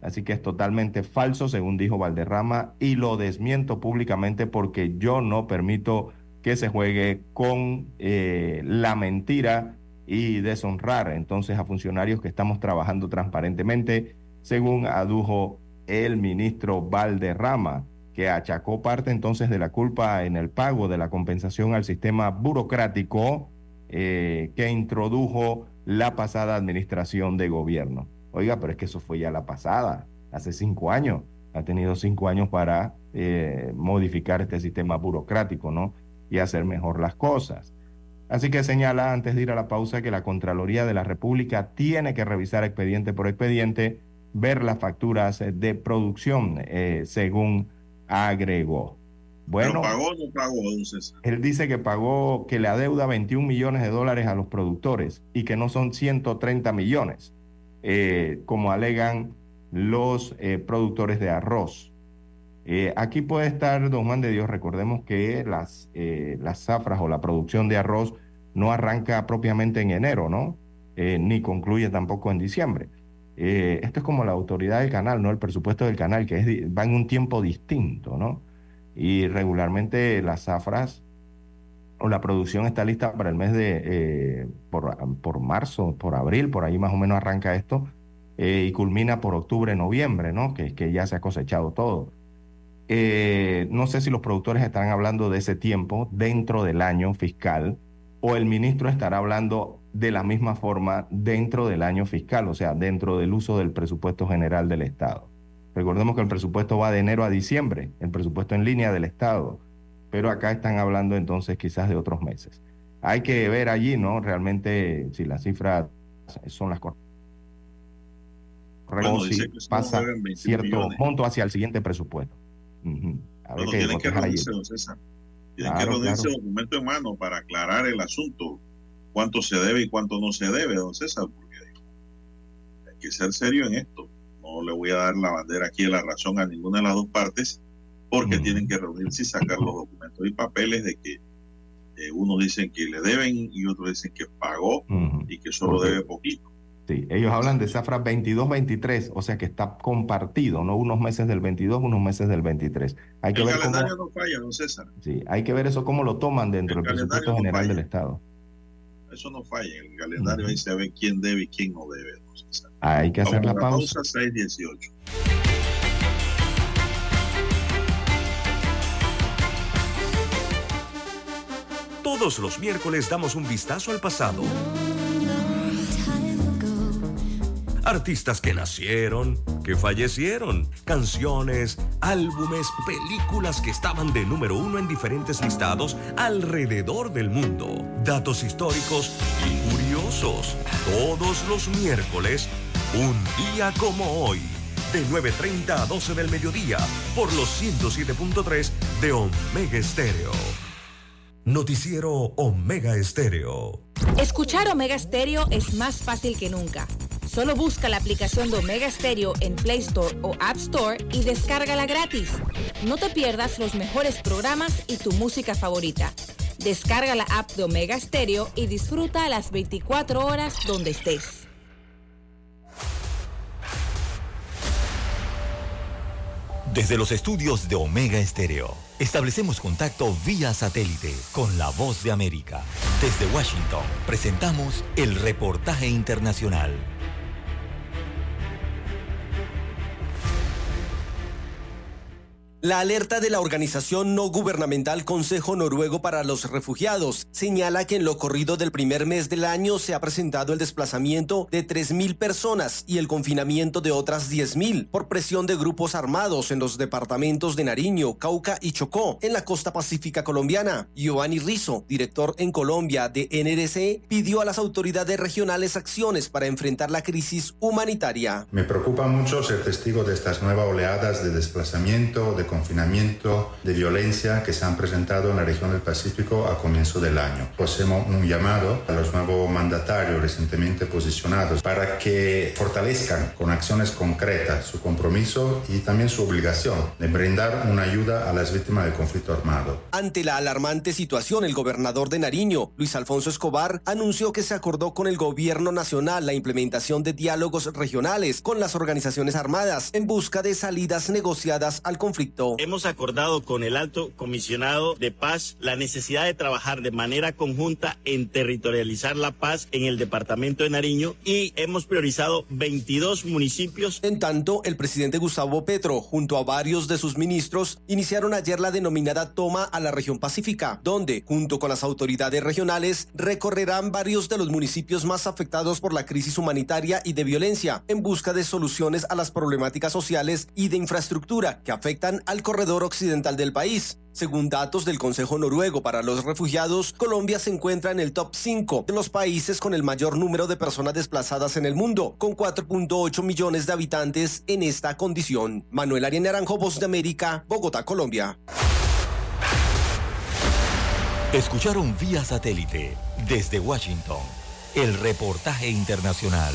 Así que es totalmente falso, según dijo Valderrama, y lo desmiento públicamente porque yo no permito que se juegue con eh, la mentira y deshonrar entonces a funcionarios que estamos trabajando transparentemente, según adujo el ministro Valderrama, que achacó parte entonces de la culpa en el pago de la compensación al sistema burocrático eh, que introdujo la pasada administración de gobierno. Oiga, pero es que eso fue ya la pasada, hace cinco años. Ha tenido cinco años para eh, modificar este sistema burocrático, ¿no? Y hacer mejor las cosas. Así que señala antes de ir a la pausa que la Contraloría de la República tiene que revisar expediente por expediente ver las facturas de producción, eh, según agregó. Bueno, pagó o no pagó, Él dice que pagó, que le adeuda 21 millones de dólares a los productores y que no son 130 millones, eh, como alegan los eh, productores de arroz. aquí puede estar, don Juan de Dios, recordemos que las, las zafras o la producción de arroz no arranca propiamente en enero, ¿no? ni concluye tampoco en diciembre. Eh, esto es como la autoridad del canal, ¿no? El presupuesto del canal, que es, va en un tiempo distinto, ¿no? Y regularmente las zafras o la producción está lista para el mes de, eh, por, marzo, por abril, por ahí más o menos arranca esto, eh, y culmina por octubre, noviembre, ¿no? Que, que ya se ha cosechado todo. no sé si los productores están hablando de ese tiempo dentro del año fiscal o el ministro estará hablando de la misma forma dentro del año fiscal, o sea, dentro del uso del presupuesto general del Estado. Recordemos que el presupuesto va de enero a diciembre, el presupuesto en línea del Estado, pero acá están hablando entonces quizás de otros meses. Hay que ver allí, ¿no? Realmente si las cifras son las correctas. Bueno, si pasa cierto monto hacia el siguiente presupuesto. tienen que reunirse, Tienen que reunirse documento en mano para aclarar el asunto cuánto se debe y cuánto no se debe, don César, porque hay que ser serio en esto. No le voy a dar la bandera aquí de la razón a ninguna de las dos partes, porque tienen que reunirse y sacar los documentos y papeles de que eh, unos dicen que le deben y otros dicen que pagó y que solo debe poquito. Sí, ellos hablan de Zafra 22-23, o sea que está compartido, ¿no? Unos meses del 22, unos meses del 23. Hay que el ver calendario no falla, don César. Sí, hay que ver eso cómo lo toman dentro del presupuesto general del Estado. Eso no falla. En el calendario ahí se ve quién debe y quién no debe. Hay que hacer la pausa. pausa 618. Todos los miércoles damos un vistazo al pasado Artistas que nacieron, que fallecieron, canciones, álbumes, películas que estaban de número uno en diferentes listados alrededor del mundo. Datos históricos y Todos los miércoles Un día como hoy, de 9.30 a 12 del mediodía, por los 107.3 de Omega Estéreo. Noticiero Omega Estéreo. Escuchar Omega Stereo es más fácil que nunca. Solo busca la aplicación de Omega Stereo en Play Store o App Store y descárgala gratis. No te pierdas los mejores programas y tu música favorita. Descarga la app de Omega Stereo y disfruta las 24 horas donde estés. Desde los estudios de Omega Estéreo, establecemos contacto vía satélite con la voz de América. Desde Washington, presentamos el reportaje internacional. La alerta de la organización no gubernamental Consejo Noruego para los Refugiados señala que en lo corrido del primer mes del año se ha presentado el desplazamiento de 3.000 personas y el confinamiento de otras 10.000 por presión de grupos armados en los departamentos de Nariño, Cauca y Chocó, en la costa pacífica colombiana. Giovanni Rizzo, director en Colombia de NRC, pidió a las autoridades regionales acciones para enfrentar la crisis humanitaria. Me preocupa mucho ser testigo de estas nuevas oleadas de desplazamiento, de confinamiento, de violencia que se han presentado en la región del Pacífico a comienzo del año. Hacemos un llamado a los nuevos mandatarios recientemente posicionados para que fortalezcan con acciones concretas su compromiso y también su obligación de brindar una ayuda a las víctimas del conflicto armado. Ante la alarmante situación, el gobernador de Nariño, Luis Alfonso Escobar, anunció que se acordó con el gobierno nacional la implementación de diálogos regionales con las organizaciones armadas en busca de salidas negociadas al conflicto. Hemos acordado con el alto comisionado de paz la necesidad de trabajar de manera conjunta en territorializar la paz en el departamento de Nariño y hemos priorizado 22 municipios. En tanto, el presidente Gustavo Petro, junto a varios de sus ministros, iniciaron ayer la denominada toma a la región pacífica, donde, junto con las autoridades regionales, recorrerán varios de los municipios más afectados por la crisis humanitaria y de violencia, en busca de soluciones a las problemáticas sociales y de infraestructura que afectan al corredor occidental del país. Según datos del Consejo Noruego para los Refugiados, Colombia se encuentra en el top 5 de los países con el mayor número de personas desplazadas en el mundo, con 4.8 millones de habitantes en esta condición. Manuel Arias Naranjo, Voz de América, Bogotá, Colombia. Escucharon vía satélite desde Washington el reportaje internacional.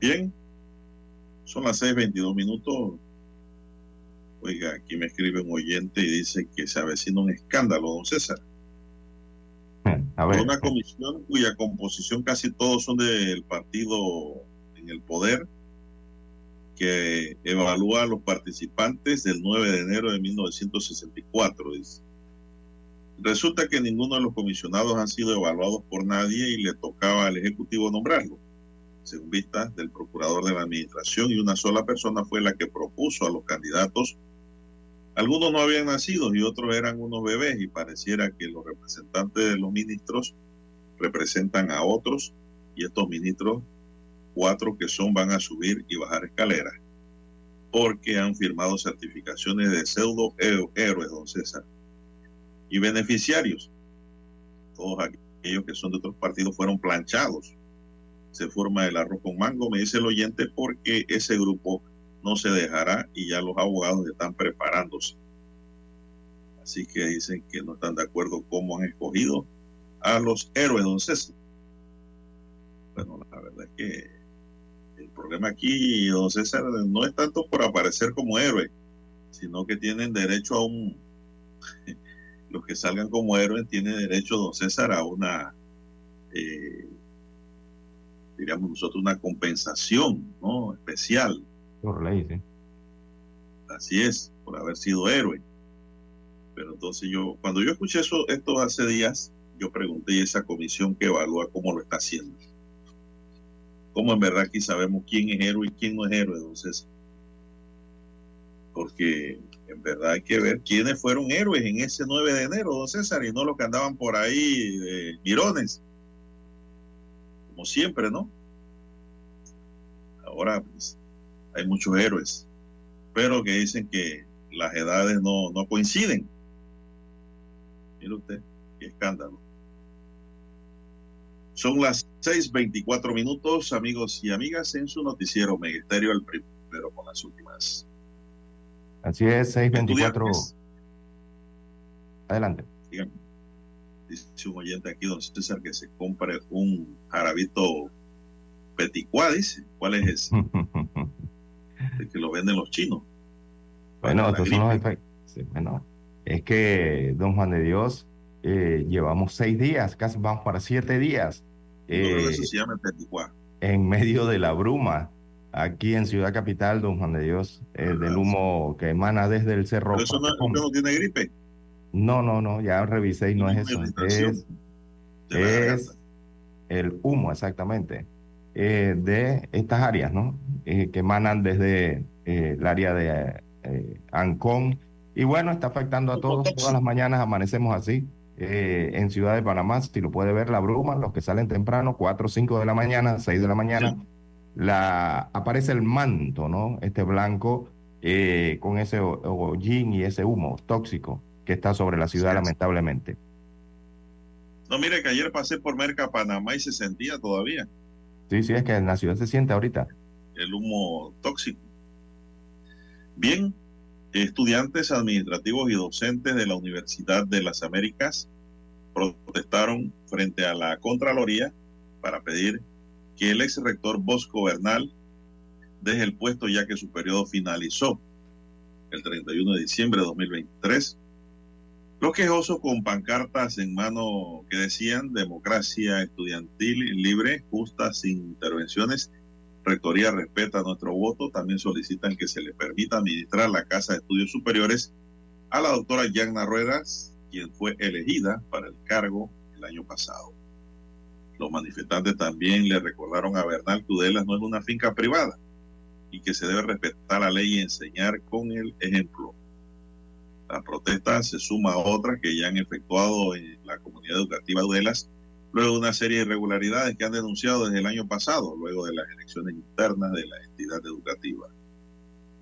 Bien, son las 6:22 minutos. Oiga, aquí me escribe un oyente y dice que se avecina un escándalo, don César. A ver. Una comisión cuya composición casi todos son del partido en el poder, que evalúa a los participantes del 9 de enero de 1964. Dice. Resulta que ninguno de los comisionados han sido evaluados por nadie y le tocaba al Ejecutivo nombrarlo según vistas del procurador de la administración, y una sola persona fue la que propuso a los candidatos. Algunos no habían nacido y otros eran unos bebés y pareciera que los representantes de los ministros representan a otros y estos ministros, cuatro que son, van a subir y bajar escaleras porque han firmado certificaciones de pseudo héroes, don César. Y beneficiarios, todos aquellos que son de otros partidos fueron planchados se forma el arroz con mango, me dice el oyente, porque ese grupo no se dejará y ya los abogados están preparándose. Así que dicen que no están de acuerdo cómo han escogido a los héroes, don César. Bueno, la verdad es que el problema aquí, don César, no es tanto por aparecer como héroe, sino que tienen derecho a un... Los que salgan como héroes tienen derecho, don César, a una... Eh, diríamos nosotros, una compensación ¿no? especial. Por ley, sí. Así es, por haber sido héroe. Pero entonces yo, cuando yo escuché eso, esto hace días, yo pregunté a esa comisión que evalúa cómo lo está haciendo. ¿Cómo en verdad aquí sabemos quién es héroe y quién no es héroe, entonces? Porque en verdad hay que ver quiénes fueron héroes en ese 9 de enero, don César, y no los que andaban por ahí de mirones como siempre, ¿no? Ahora pues, hay muchos héroes, pero que dicen que las edades no, no coinciden. Mire usted, qué escándalo. Son las 6:24 minutos, amigos y amigas, en su noticiero Megesterio, el primero con las últimas. Así es, 6:24. Adelante. Dígame dice un oyente aquí, don César, que se compre un jarabito peticuá, dice. ¿Cuál es ese? El que lo venden los chinos. Bueno, estos son los efectos. Sí, bueno, es que, don Juan de Dios, eh, llevamos seis días, casi vamos para siete días. Eh, eso se llama peticuá. En medio de la bruma, aquí en Ciudad Capital, don Juan de Dios, eh, del humo que emana desde el cerro. Pero eso no, no tiene gripe. No, no, no, ya revisé y no es eso. Es, es el humo, exactamente, eh, de estas áreas, ¿no? Eh, que emanan desde eh, el área de Ancón. Y bueno, está afectando a todos. Todas las mañanas amanecemos así. en Ciudad de Panamá, si lo puede ver, la bruma, los que salen temprano, 4 o 5 de la mañana, 6 de la mañana, la, aparece el manto, ¿no? Este blanco con ese hollín y ese humo tóxico que está sobre la ciudad, lamentablemente. No, mire que ayer pasé por Merca, Panamá y se sentía todavía. Sí, sí, es que en la ciudad se siente ahorita. El humo tóxico. Bien, estudiantes administrativos y docentes de la Universidad de las Américas protestaron frente a la Contraloría para pedir que el ex rector Bosco Bernal deje el puesto ya que su periodo finalizó el 31 de diciembre de 2023 los quejosos con pancartas en mano que decían democracia estudiantil libre, justa, sin intervenciones. Rectoría respeta nuestro voto. También solicitan que se le permita administrar la Casa de Estudios Superiores a la doctora Yagna Ruedas, quien fue elegida para el cargo el año pasado. Los manifestantes también le recordaron a Bernal que Udelas no es una finca privada y que se debe respetar la ley y enseñar con el ejemplo. La protesta se suma a otras que ya han efectuado en la comunidad educativa de Udelas, luego de una serie de irregularidades que han denunciado desde el año pasado, luego de las elecciones internas de la entidad educativa.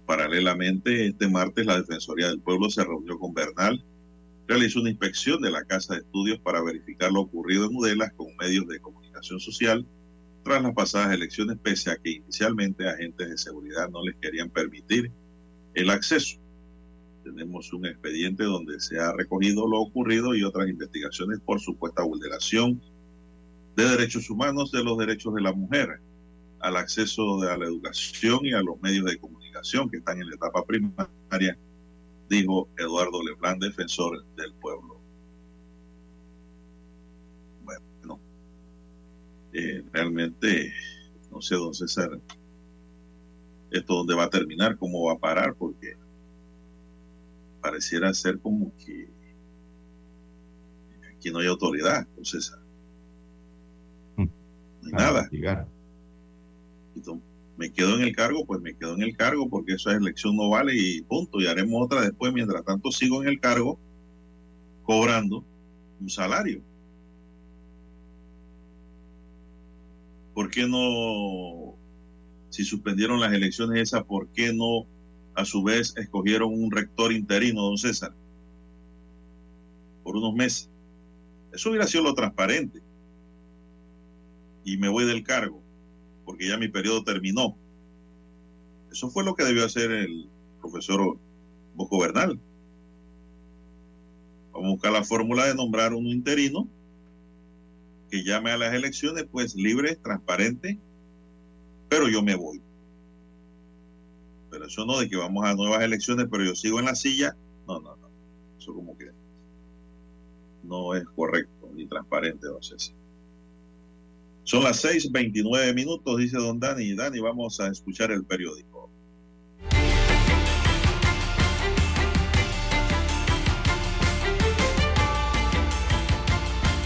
Paralelamente, este martes la Defensoría del Pueblo se reunió con Bernal, realizó una inspección de la Casa de Estudios para verificar lo ocurrido en Udelas con medios de comunicación social tras las pasadas elecciones, pese a que inicialmente agentes de seguridad no les querían permitir el acceso tenemos un expediente donde se ha recogido lo ocurrido y otras investigaciones por supuesta vulneración de derechos humanos, de los derechos de la mujer, al acceso a la educación y a los medios de comunicación que están en la etapa primaria, dijo Eduardo Leblanc, defensor del pueblo. Bueno, eh, realmente, no sé, don César, esto dónde va a terminar, cómo va a parar, porque pareciera ser como que aquí no hay autoridad, entonces mm. no hay nada. me quedo en el cargo, pues me quedo en el cargo porque esa elección no vale y punto. Y haremos otra después, mientras tanto sigo en el cargo cobrando un salario. ¿Por qué no, si suspendieron las elecciones esas, por qué no a su vez escogieron un rector interino, don César, por unos meses. Eso hubiera sido lo transparente. Y me voy del cargo, porque ya mi periodo terminó. Eso fue lo que debió hacer el profesor Bosco Bernal. Vamos a buscar la fórmula de nombrar un interino que llame a las elecciones, pues libre, transparente, pero yo me voy. Eso no de que vamos a nuevas elecciones, pero yo sigo en la silla. No, no, no. Eso como que no es correcto ni transparente, si. Son las 6:29 minutos, dice don Dani. Dani, vamos a escuchar el periódico.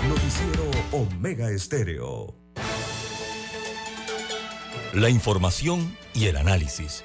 Noticiero Omega Estéreo. La información y el análisis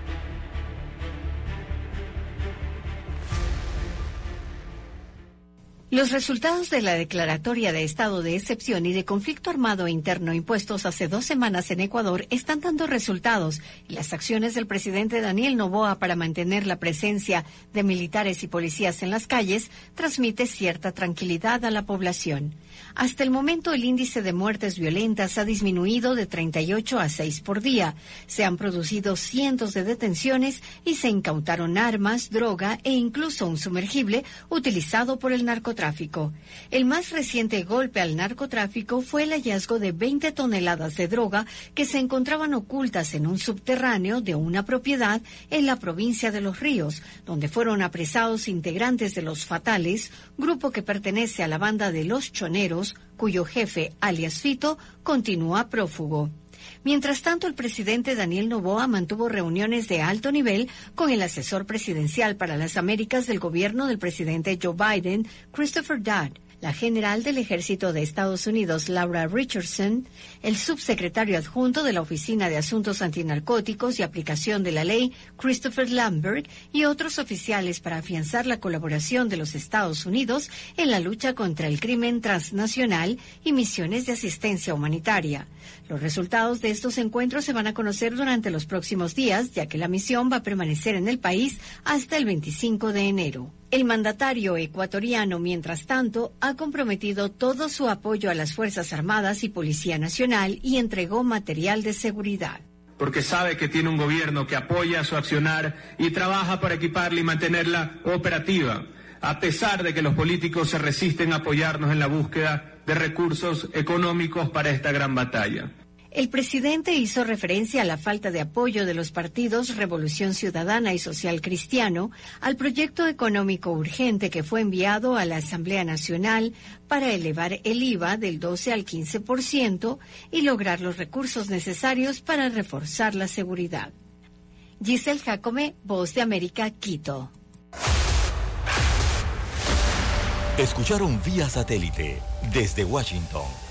Los resultados de la declaratoria de estado de excepción y de conflicto armado interno impuestos hace dos semanas en Ecuador están dando resultados y las acciones del presidente Daniel Noboa para mantener la presencia de militares y policías en las calles transmite cierta tranquilidad a la población. Hasta el momento el índice de muertes violentas ha disminuido de 38 a 6 por día. Se han producido cientos de detenciones y se incautaron armas, droga e incluso un sumergible utilizado por el narcotráfico. El más reciente golpe al narcotráfico fue el hallazgo de 20 toneladas de droga que se encontraban ocultas en un subterráneo de una propiedad en la provincia de Los Ríos, donde fueron apresados integrantes de los Fatales, grupo que pertenece a la banda de los Choneros, cuyo jefe, alias Fito, continúa prófugo. Mientras tanto, el presidente Daniel Noboa mantuvo reuniones de alto nivel con el asesor presidencial para las Américas del gobierno del presidente Joe Biden, Christopher Dodd, la general del Ejército de Estados Unidos, Laura Richardson, el subsecretario adjunto de la Oficina de Asuntos Antinarcóticos y Aplicación de la Ley, Christopher Lambert, y otros oficiales para afianzar la colaboración de los Estados Unidos en la lucha contra el crimen transnacional y misiones de asistencia humanitaria. Los resultados de estos encuentros se van a conocer durante los próximos días, ya que la misión va a permanecer en el país hasta el 25 de enero. El mandatario ecuatoriano, mientras tanto, ha comprometido todo su apoyo a las Fuerzas Armadas y Policía Nacional y entregó material de seguridad. Porque sabe que tiene un gobierno que apoya su accionar y trabaja para equiparla y mantenerla operativa, a pesar de que los políticos se resisten a apoyarnos en la búsqueda de recursos económicos para esta gran batalla. El presidente hizo referencia a la falta de apoyo de los partidos Revolución Ciudadana y Social Cristiano al proyecto económico urgente que fue enviado a la Asamblea Nacional para elevar el IVA del 12 al 15% y lograr los recursos necesarios para reforzar la seguridad. Giselle Jacome, Voz de América, Quito. Escucharon vía satélite desde Washington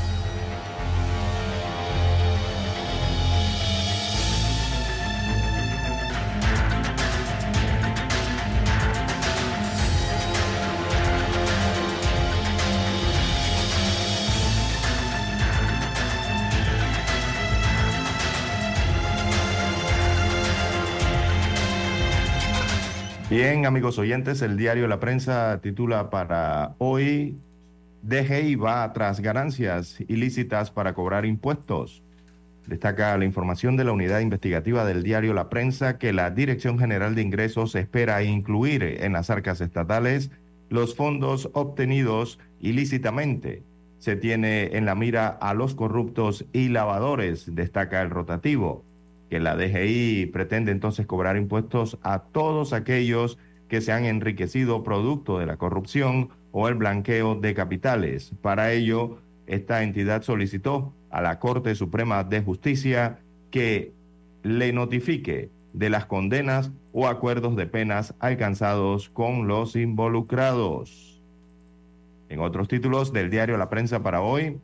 Bien, amigos oyentes, el diario La Prensa titula para hoy, DGI va tras ganancias ilícitas para cobrar impuestos. Destaca la información de la unidad investigativa del diario La Prensa que la Dirección General de Ingresos espera incluir en las arcas estatales los fondos obtenidos ilícitamente. Se tiene en la mira a los corruptos y lavadores, destaca el rotativo que la DGI pretende entonces cobrar impuestos a todos aquellos que se han enriquecido producto de la corrupción o el blanqueo de capitales. Para ello, esta entidad solicitó a la Corte Suprema de Justicia que le notifique de las condenas o acuerdos de penas alcanzados con los involucrados. En otros títulos del diario La Prensa para hoy,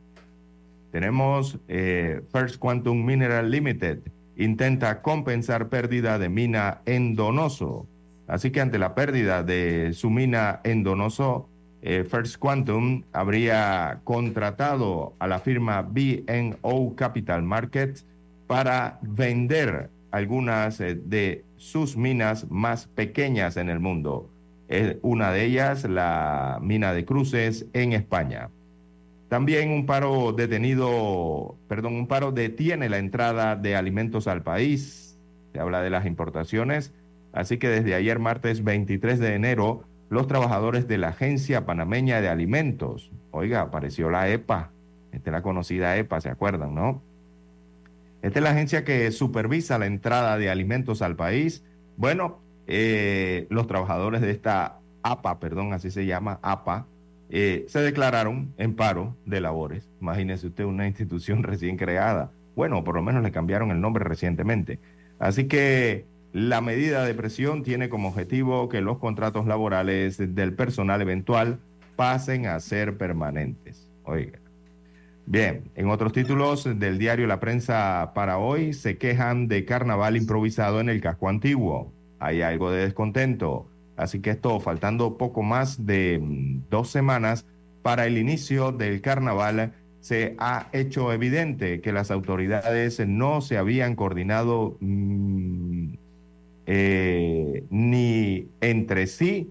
tenemos eh, First Quantum Mineral Limited intenta compensar pérdida de mina en Donoso. Así que ante la pérdida de su mina en Donoso, eh, First Quantum habría contratado a la firma BNO Capital Markets para vender algunas eh, de sus minas más pequeñas en el mundo. una de ellas, la mina de Cruces en España. También un paro detenido, perdón, un paro detiene la entrada de alimentos al país. Se habla de las importaciones. Así que desde ayer, martes 23 de enero, los trabajadores de la Agencia Panameña de Alimentos, oiga, apareció la EPA, esta es la conocida EPA, ¿se acuerdan, no? Esta es la agencia que supervisa la entrada de alimentos al país. Bueno, eh, los trabajadores de esta APA, perdón, así se llama, APA, eh, se declararon en paro de labores. Imagínese usted una institución recién creada. Bueno, por lo menos le cambiaron el nombre recientemente. Así que la medida de presión tiene como objetivo que los contratos laborales del personal eventual pasen a ser permanentes. Oiga. Bien, en otros títulos del diario La Prensa para hoy se quejan de carnaval improvisado en el casco antiguo. Hay algo de descontento. Así que esto, faltando poco más de mm, dos semanas para el inicio del carnaval, se ha hecho evidente que las autoridades no se habían coordinado mm, eh, ni entre sí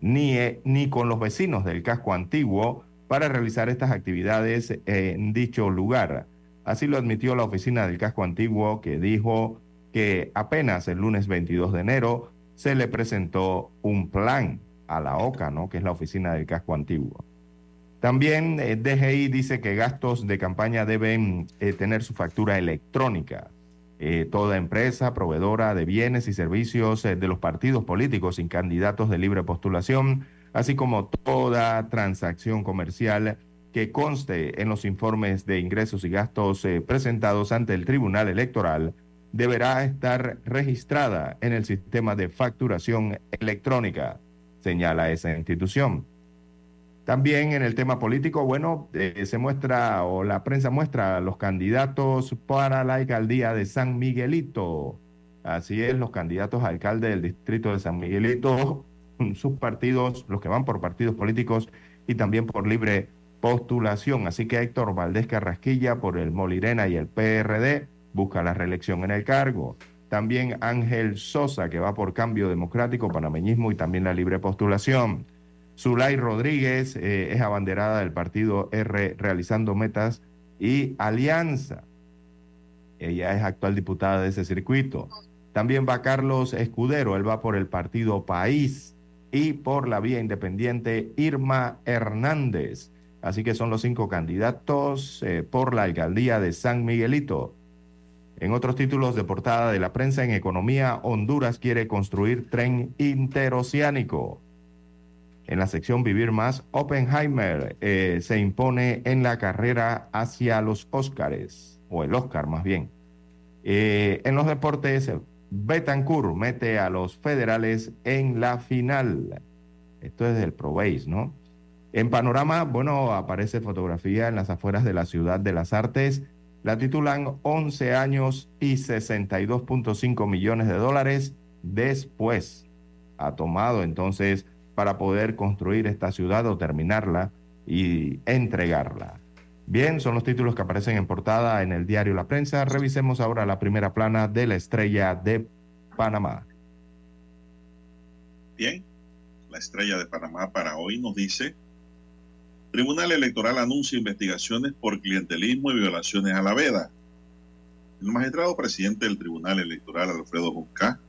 ni, eh, ni con los vecinos del casco antiguo para realizar estas actividades en dicho lugar. Así lo admitió la oficina del casco antiguo que dijo que apenas el lunes 22 de enero se le presentó un plan a la OCA, ¿no? que es la oficina del casco antiguo. También eh, DGI dice que gastos de campaña deben eh, tener su factura electrónica. Eh, toda empresa proveedora de bienes y servicios de los partidos políticos sin candidatos de libre postulación así como toda transacción comercial que conste en los informes de ingresos y gastos presentados ante el Tribunal Electoral deberá estar registrada en el sistema de facturación electrónica, señala esa institución. También en el tema político, bueno, eh, se muestra o la prensa muestra los candidatos para la alcaldía de San Miguelito. Así es, los candidatos a alcalde del distrito de San Miguelito sus partidos, los que van por partidos políticos y también por libre postulación. Así que Héctor Valdés Carrasquilla por el Molirena y el PRD busca la reelección en el cargo. También Ángel Sosa, que va por cambio democrático, panameñismo y también la libre postulación. Zulay Rodríguez eh, es abanderada del partido R realizando metas y alianza. Ella es actual diputada de ese circuito. También va Carlos Escudero, él va por el partido País y por la vía independiente Irma Hernández. Así que son los cinco candidatos eh, por la alcaldía de San Miguelito. En otros títulos de portada de la prensa en economía, Honduras quiere construir tren interoceánico. En la sección Vivir Más, Oppenheimer eh, se impone en la carrera hacia los Óscares, o el Oscar más bien. Eh, en los deportes, Betancourt mete a los federales en la final. Esto es del Probéis, ¿no? En panorama, bueno, aparece fotografía en las afueras de la ciudad de las artes. La titulan 11 años y 62.5 millones de dólares después. Ha tomado entonces para poder construir esta ciudad o terminarla y entregarla. Bien, son los títulos que aparecen en portada en el diario La Prensa. Revisemos ahora la primera plana de la estrella de Panamá. Bien, la estrella de Panamá para hoy nos dice, Tribunal Electoral anuncia investigaciones por clientelismo y violaciones a la veda. El magistrado presidente del Tribunal Electoral, Alfredo Busca,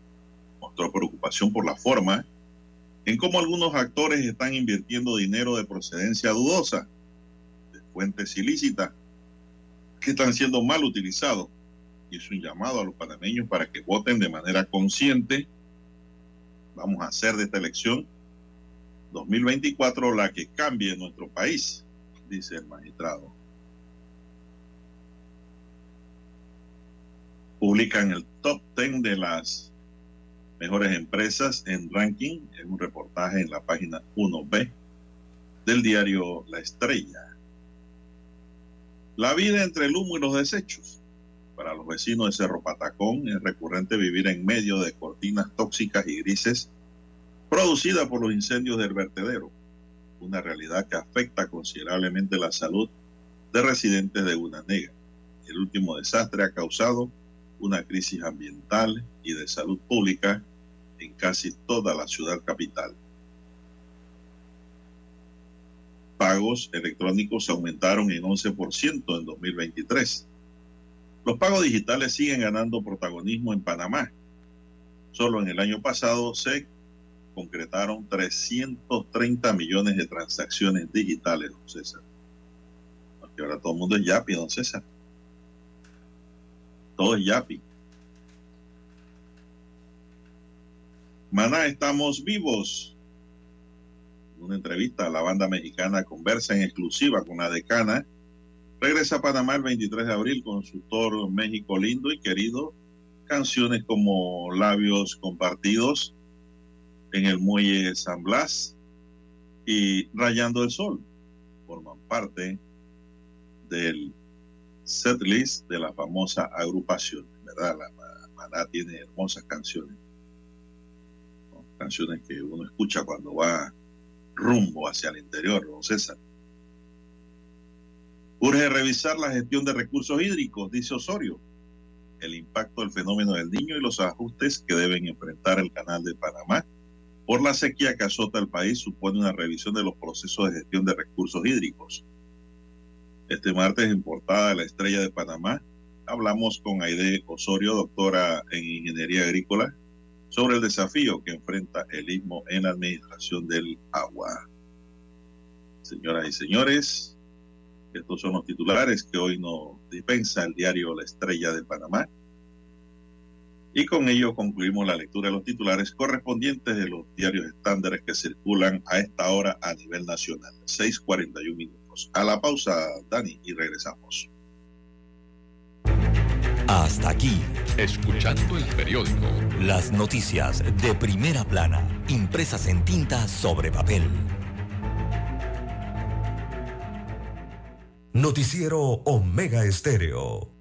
mostró preocupación por la forma en cómo algunos actores están invirtiendo dinero de procedencia dudosa fuentes ilícitas que están siendo mal utilizados. Y es un llamado a los panameños para que voten de manera consciente. Vamos a hacer de esta elección 2024 la que cambie nuestro país, dice el magistrado. publican el top 10 de las mejores empresas en ranking en un reportaje en la página 1B del diario La Estrella. La vida entre el humo y los desechos. Para los vecinos de Cerro Patacón es recurrente vivir en medio de cortinas tóxicas y grises producidas por los incendios del vertedero, una realidad que afecta considerablemente la salud de residentes de una negra. El último desastre ha causado una crisis ambiental y de salud pública en casi toda la ciudad capital. Pagos electrónicos aumentaron en 11% en 2023. Los pagos digitales siguen ganando protagonismo en Panamá. Solo en el año pasado se concretaron 330 millones de transacciones digitales, don César. Porque ahora todo el mundo es Yapi, don César. Todo es Yapi. Maná, estamos vivos. Una entrevista, la banda mexicana conversa en exclusiva con la decana. Regresa a Panamá el 23 de abril con su toro México lindo y querido. Canciones como Labios Compartidos en el Muelle San Blas y Rayando el Sol forman parte del setlist de la famosa agrupación, ¿verdad? La Maná tiene hermosas canciones canciones que uno escucha cuando va rumbo hacia el interior, don César. Urge revisar la gestión de recursos hídricos, dice Osorio, el impacto del fenómeno del niño y los ajustes que deben enfrentar el canal de Panamá por la sequía que azota el país supone una revisión de los procesos de gestión de recursos hídricos. Este martes en portada de la Estrella de Panamá hablamos con Aide Osorio, doctora en Ingeniería Agrícola, sobre el desafío que enfrenta el istmo en la administración del agua. Señoras y señores, estos son los titulares que hoy nos dispensa el diario La Estrella de Panamá. Y con ello concluimos la lectura de los titulares correspondientes de los diarios estándares que circulan a esta hora a nivel nacional. 6:41 minutos. A la pausa, Dani, y regresamos. Hasta aquí, escuchando el periódico. Las noticias de primera plana, impresas en tinta sobre papel. Noticiero Omega Estéreo.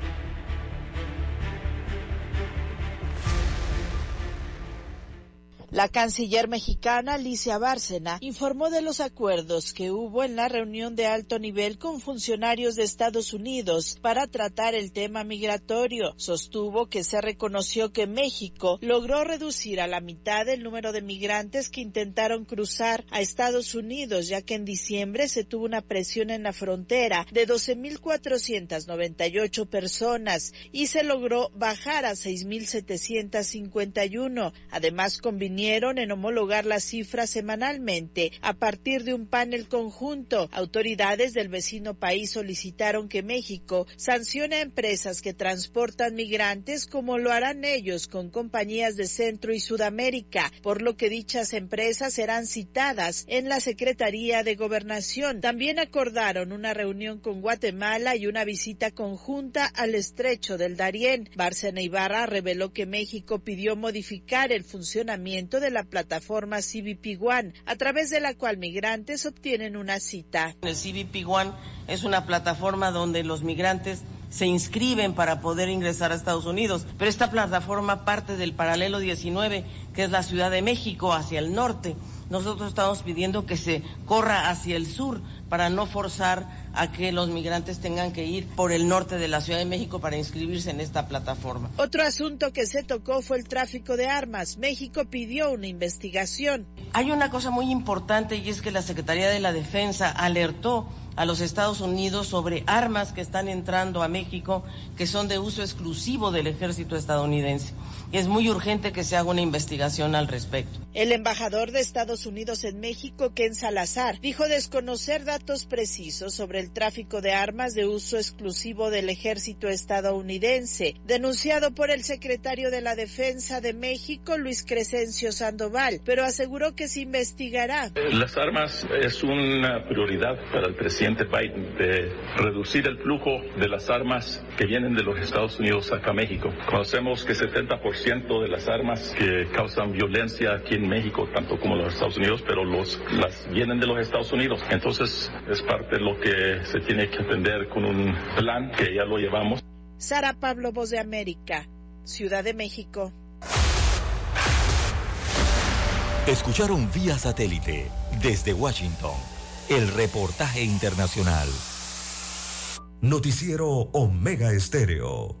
La canciller mexicana Alicia Bárcena informó de los acuerdos que hubo en la reunión de alto nivel con funcionarios de Estados Unidos para tratar el tema migratorio. Sostuvo que se reconoció que México logró reducir a la mitad el número de migrantes que intentaron cruzar a Estados Unidos, ya que en diciembre se tuvo una presión en la frontera de 12.498 personas y se logró bajar a 6.751. Además, en homologar las cifras semanalmente a partir de un panel conjunto. Autoridades del vecino país solicitaron que México sancione a empresas que transportan migrantes como lo harán ellos con compañías de Centro y Sudamérica, por lo que dichas empresas serán citadas en la Secretaría de Gobernación. También acordaron una reunión con Guatemala y una visita conjunta al estrecho del Darién. Bárcena Ibarra reveló que México pidió modificar el funcionamiento de la plataforma CBP One, a través de la cual migrantes obtienen una cita. El CBP One es una plataforma donde los migrantes se inscriben para poder ingresar a Estados Unidos, pero esta plataforma parte del paralelo 19, que es la Ciudad de México hacia el norte. Nosotros estamos pidiendo que se corra hacia el sur para no forzar a que los migrantes tengan que ir por el norte de la Ciudad de México para inscribirse en esta plataforma. Otro asunto que se tocó fue el tráfico de armas. México pidió una investigación. Hay una cosa muy importante y es que la Secretaría de la Defensa alertó a los Estados Unidos sobre armas que están entrando a México que son de uso exclusivo del ejército estadounidense. Es muy urgente que se haga una investigación al respecto. El embajador de Estados Unidos en México, Ken Salazar, dijo desconocer datos precisos sobre el tráfico de armas de uso exclusivo del ejército estadounidense, denunciado por el secretario de la Defensa de México, Luis Crescencio Sandoval, pero aseguró que se investigará. Las armas es una prioridad para el presidente Biden de reducir el flujo de las armas que vienen de los Estados Unidos acá a México. Conocemos que 70% de las armas que causan violencia aquí en México, tanto como en los Estados Unidos, pero los, las vienen de los Estados Unidos. Entonces es parte de lo que se tiene que atender con un plan que ya lo llevamos. Sara Pablo, Voz de América, Ciudad de México. Escucharon vía satélite desde Washington el reportaje internacional. Noticiero Omega Estéreo.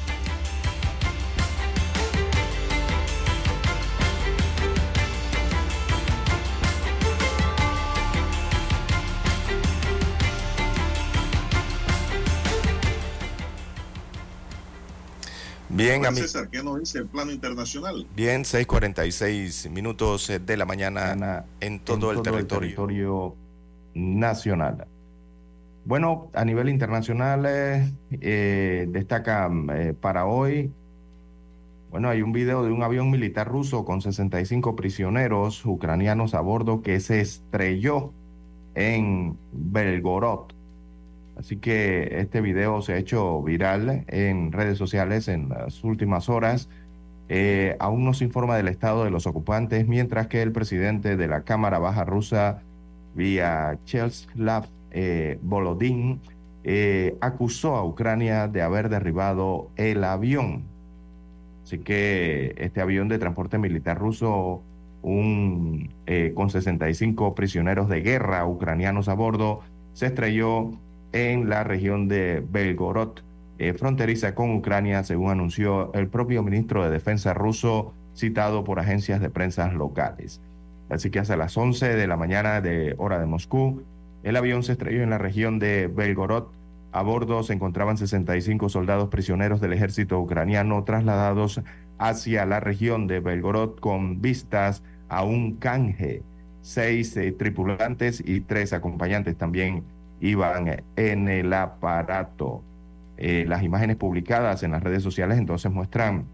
Bien, Juan César, ¿qué nos dice el plano internacional? Bien, 6:46 minutos eh, de la mañana en todo, el, territorio nacional. Bueno, a nivel internacional eh, eh, destaca eh, para hoy, bueno, hay un video de un avión militar ruso con 65 prisioneros ucranianos a bordo que se estrelló en Belgorod. Así que este video se ha hecho viral en redes sociales en las últimas horas. Eh, aún no se informa del estado de los ocupantes, mientras que el presidente de la Cámara Baja rusa, vía Chelslav eh, Volodin, eh, acusó a Ucrania de haber derribado el avión. Así que este avión de transporte militar ruso, un, eh, con 65 prisioneros de guerra ucranianos a bordo, se estrelló en la región de Belgorod, eh, fronteriza con Ucrania, según anunció el propio ministro de Defensa ruso, citado por agencias de prensa locales. Así que hasta las 11 de la mañana de hora de Moscú, el avión se estrelló en la región de Belgorod. A bordo se encontraban 65 soldados prisioneros del ejército ucraniano trasladados hacia la región de Belgorod con vistas a un canje. Seis eh, tripulantes y tres acompañantes también iban en el aparato. Eh, las imágenes publicadas en las redes sociales entonces muestran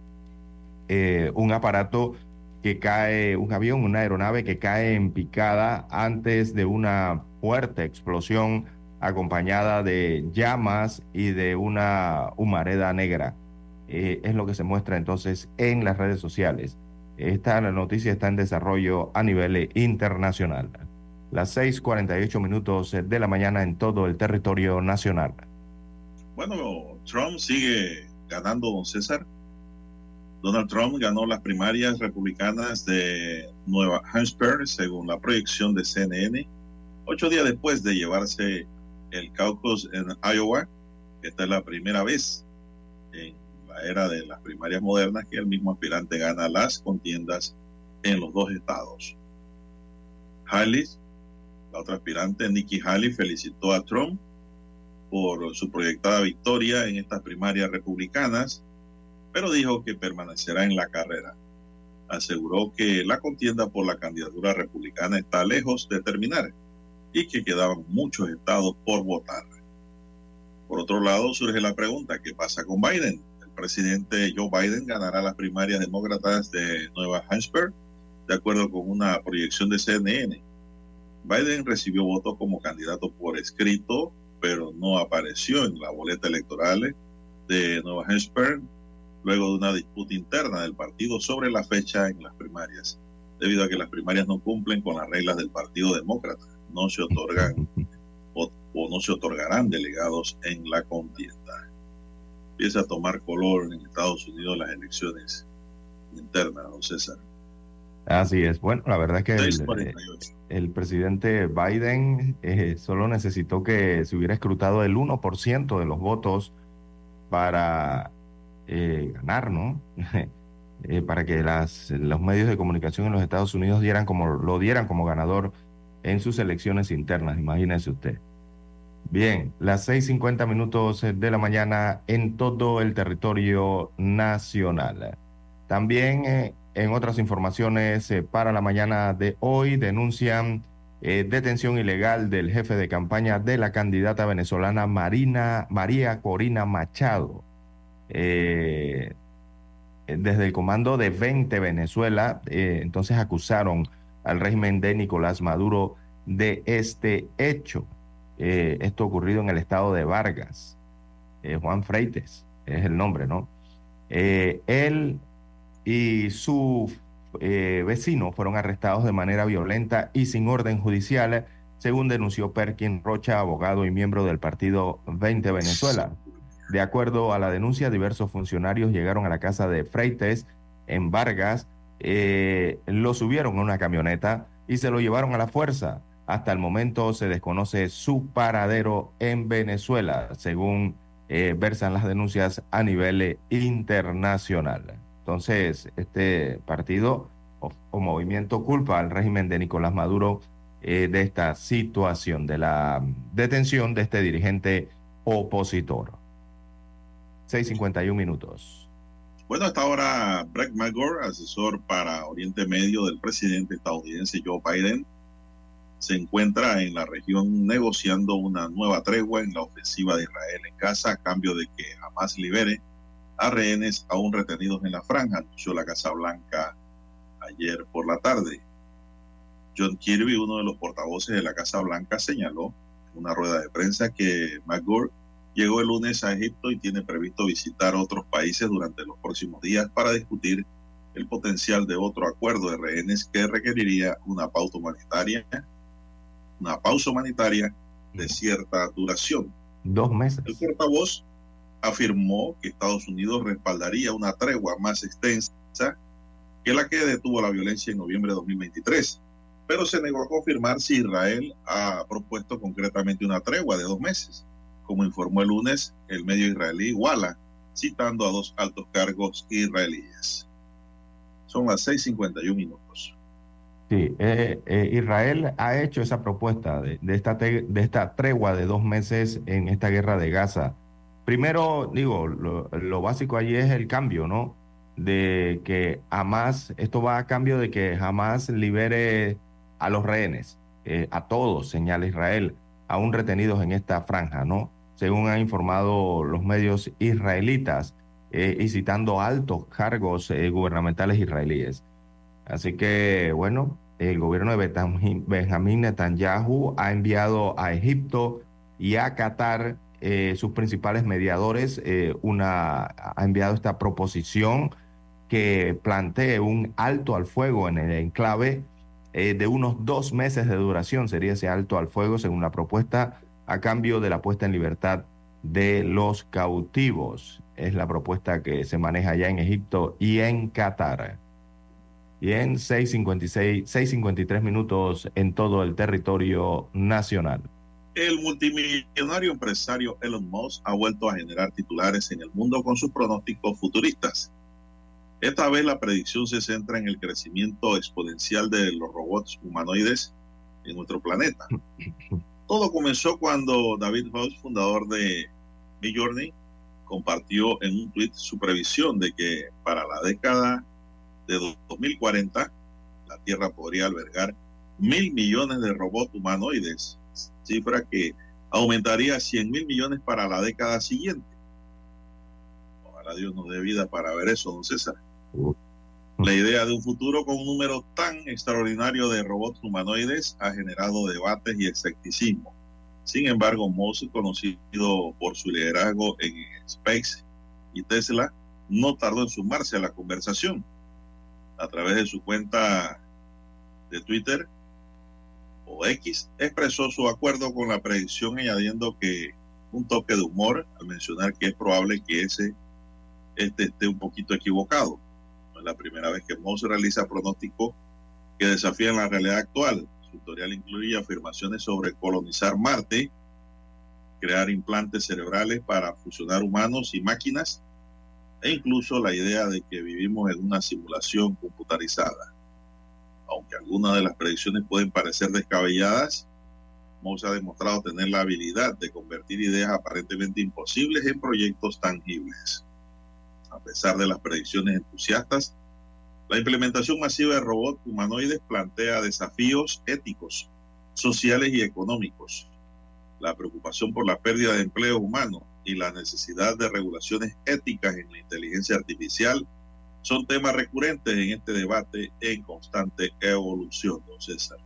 eh, un aparato que cae, un avión, una aeronave que cae en picada antes de una fuerte explosión acompañada de llamas y de una humareda negra. Eh, es lo que se muestra entonces en las redes sociales. Esta noticia está en desarrollo a nivel internacional. Las 6:48 minutos de la mañana en todo el territorio nacional. Bueno, Trump sigue ganando, don César. Donald Trump ganó las primarias republicanas de Nueva Hampshire, según la proyección de CNN, ocho días después de llevarse el caucus en Iowa. Esta es la primera vez en la era de las primarias modernas que el mismo aspirante gana las contiendas en los dos estados. La otra aspirante, Nikki Haley, felicitó a Trump por su proyectada victoria en estas primarias republicanas, pero dijo que permanecerá en la carrera. Aseguró que la contienda por la candidatura republicana está lejos de terminar y que quedaban muchos estados por votar. Por otro lado, surge la pregunta, ¿qué pasa con Biden? El presidente Joe Biden ganará las primarias demócratas de Nueva Hampshire, de acuerdo con una proyección de CNN. Biden recibió votos como candidato por escrito, pero no apareció en la boleta electoral de Nueva Hampshire luego de una disputa interna del partido sobre la fecha en las primarias, debido a que las primarias no cumplen con las reglas del Partido Demócrata. No se otorgan o, o no se otorgarán delegados en la contienda. Empieza a tomar color en Estados Unidos las elecciones internas, don César. Así es. Bueno, la verdad es que el, 6:48. El presidente Biden eh, solo necesitó que se hubiera escrutado el 1% de los votos para eh, ganar, ¿no? Eh, para que las, los medios de comunicación en los Estados Unidos dieran como, lo dieran como ganador en sus elecciones internas, imagínese usted. Bien, las 6.50 minutos de la mañana en todo el territorio nacional. También en otras informaciones eh, para la mañana de hoy denuncian detención ilegal del jefe de campaña de la candidata venezolana Marina, María Corina Machado. Eh, desde el comando de 20 Venezuela, eh, entonces acusaron al régimen de Nicolás Maduro de este hecho. Eh, esto ocurrido en el estado de Vargas. Juan Freites es el nombre, ¿no? él y su vecino fueron arrestados de manera violenta y sin orden judicial, según denunció Perkin Rocha, abogado y miembro del partido 20 Venezuela. De acuerdo a la denuncia, diversos funcionarios llegaron a la casa de Freites en Vargas, eh, lo subieron a una camioneta y se lo llevaron a la fuerza. Hasta el momento se desconoce su paradero en Venezuela, según eh, versan las denuncias a nivel internacional. Entonces, este partido o, movimiento culpa al régimen de Nicolás Maduro eh, de esta situación, de la detención de este dirigente opositor. 6.51 minutos. Bueno, hasta ahora Brett McGore, asesor para Oriente Medio del presidente estadounidense Joe Biden, se encuentra en la región negociando una nueva tregua en la ofensiva de Israel en Gaza a cambio de que jamás libere a rehenes aún retenidos en la franja, anunció la Casa Blanca ayer por la tarde. John Kirby, uno de los portavoces de la Casa Blanca, señaló en una rueda de prensa que McGore llegó el lunes a Egipto y tiene previsto visitar otros países durante los próximos días para discutir el potencial de otro acuerdo de rehenes que requeriría una pausa humanitaria, una pausa humanitaria de cierta duración. Dos meses. El portavoz afirmó que Estados Unidos respaldaría una tregua más extensa que la que detuvo la violencia en noviembre de 2023, pero se negó a confirmar si Israel ha propuesto concretamente una tregua de dos meses como informó el lunes el medio israelí Walla, citando a dos altos cargos israelíes. Son las 6.51 minutos. Sí, eh, eh, Israel ha hecho esa propuesta de, esta de esta tregua de dos meses en esta guerra de Gaza. Primero, digo, lo, básico allí es el cambio, ¿no? De que jamás, esto va a cambio de que jamás libere a los rehenes, eh, a todos, señala Israel, aún retenidos en esta franja, ¿no? según han informado los medios israelitas eh, y citando altos cargos eh, gubernamentales israelíes. Así que, bueno, el gobierno de Benjamín Netanyahu ha enviado a Egipto y a Qatar eh, sus principales mediadores, una, ha enviado esta proposición que plantee un alto al fuego en el enclave de unos dos meses de duración, sería ese alto al fuego según la propuesta a cambio de la puesta en libertad de los cautivos. Es la propuesta que se maneja allá en Egipto y en Qatar. Y en 6.56, 6.53 minutos en todo el territorio nacional. El multimillonario empresario Elon Musk ha vuelto a generar titulares en el mundo con sus pronósticos futuristas. Esta vez la predicción se centra en el crecimiento exponencial de los robots humanoides en nuestro planeta. Todo comenzó cuando David House, fundador de Midjourney, compartió en un tweet su previsión de que para la década de 2040 la Tierra podría albergar mil millones de robots humanoides, cifra que aumentaría a 100 mil millones para la década siguiente. Ojalá Dios nos dé vida para ver eso, don César. La idea de un futuro con un número tan extraordinario de robots humanoides ha generado debates y escepticismo. Sin embargo, Musk, conocido por su liderazgo en Space y Tesla, no tardó en sumarse a la conversación. A través de su cuenta de Twitter o X, expresó su acuerdo con la predicción añadiendo que un toque de humor al mencionar que es probable que ese este esté un poquito equivocado es la primera vez que Moss realiza pronósticos que desafían la realidad actual. Su editorial incluye afirmaciones sobre colonizar Marte, crear implantes cerebrales para fusionar humanos y máquinas, e incluso la idea de que vivimos en una simulación computarizada. Aunque algunas de las predicciones pueden parecer descabelladas, Musk ha demostrado tener la habilidad de convertir ideas aparentemente imposibles en proyectos tangibles. A pesar de las predicciones entusiastas, la implementación masiva de robots humanoides plantea desafíos éticos, sociales y económicos. La preocupación por la pérdida de empleo humano y la necesidad de regulaciones éticas en la inteligencia artificial son temas recurrentes en este debate en constante evolución, don César.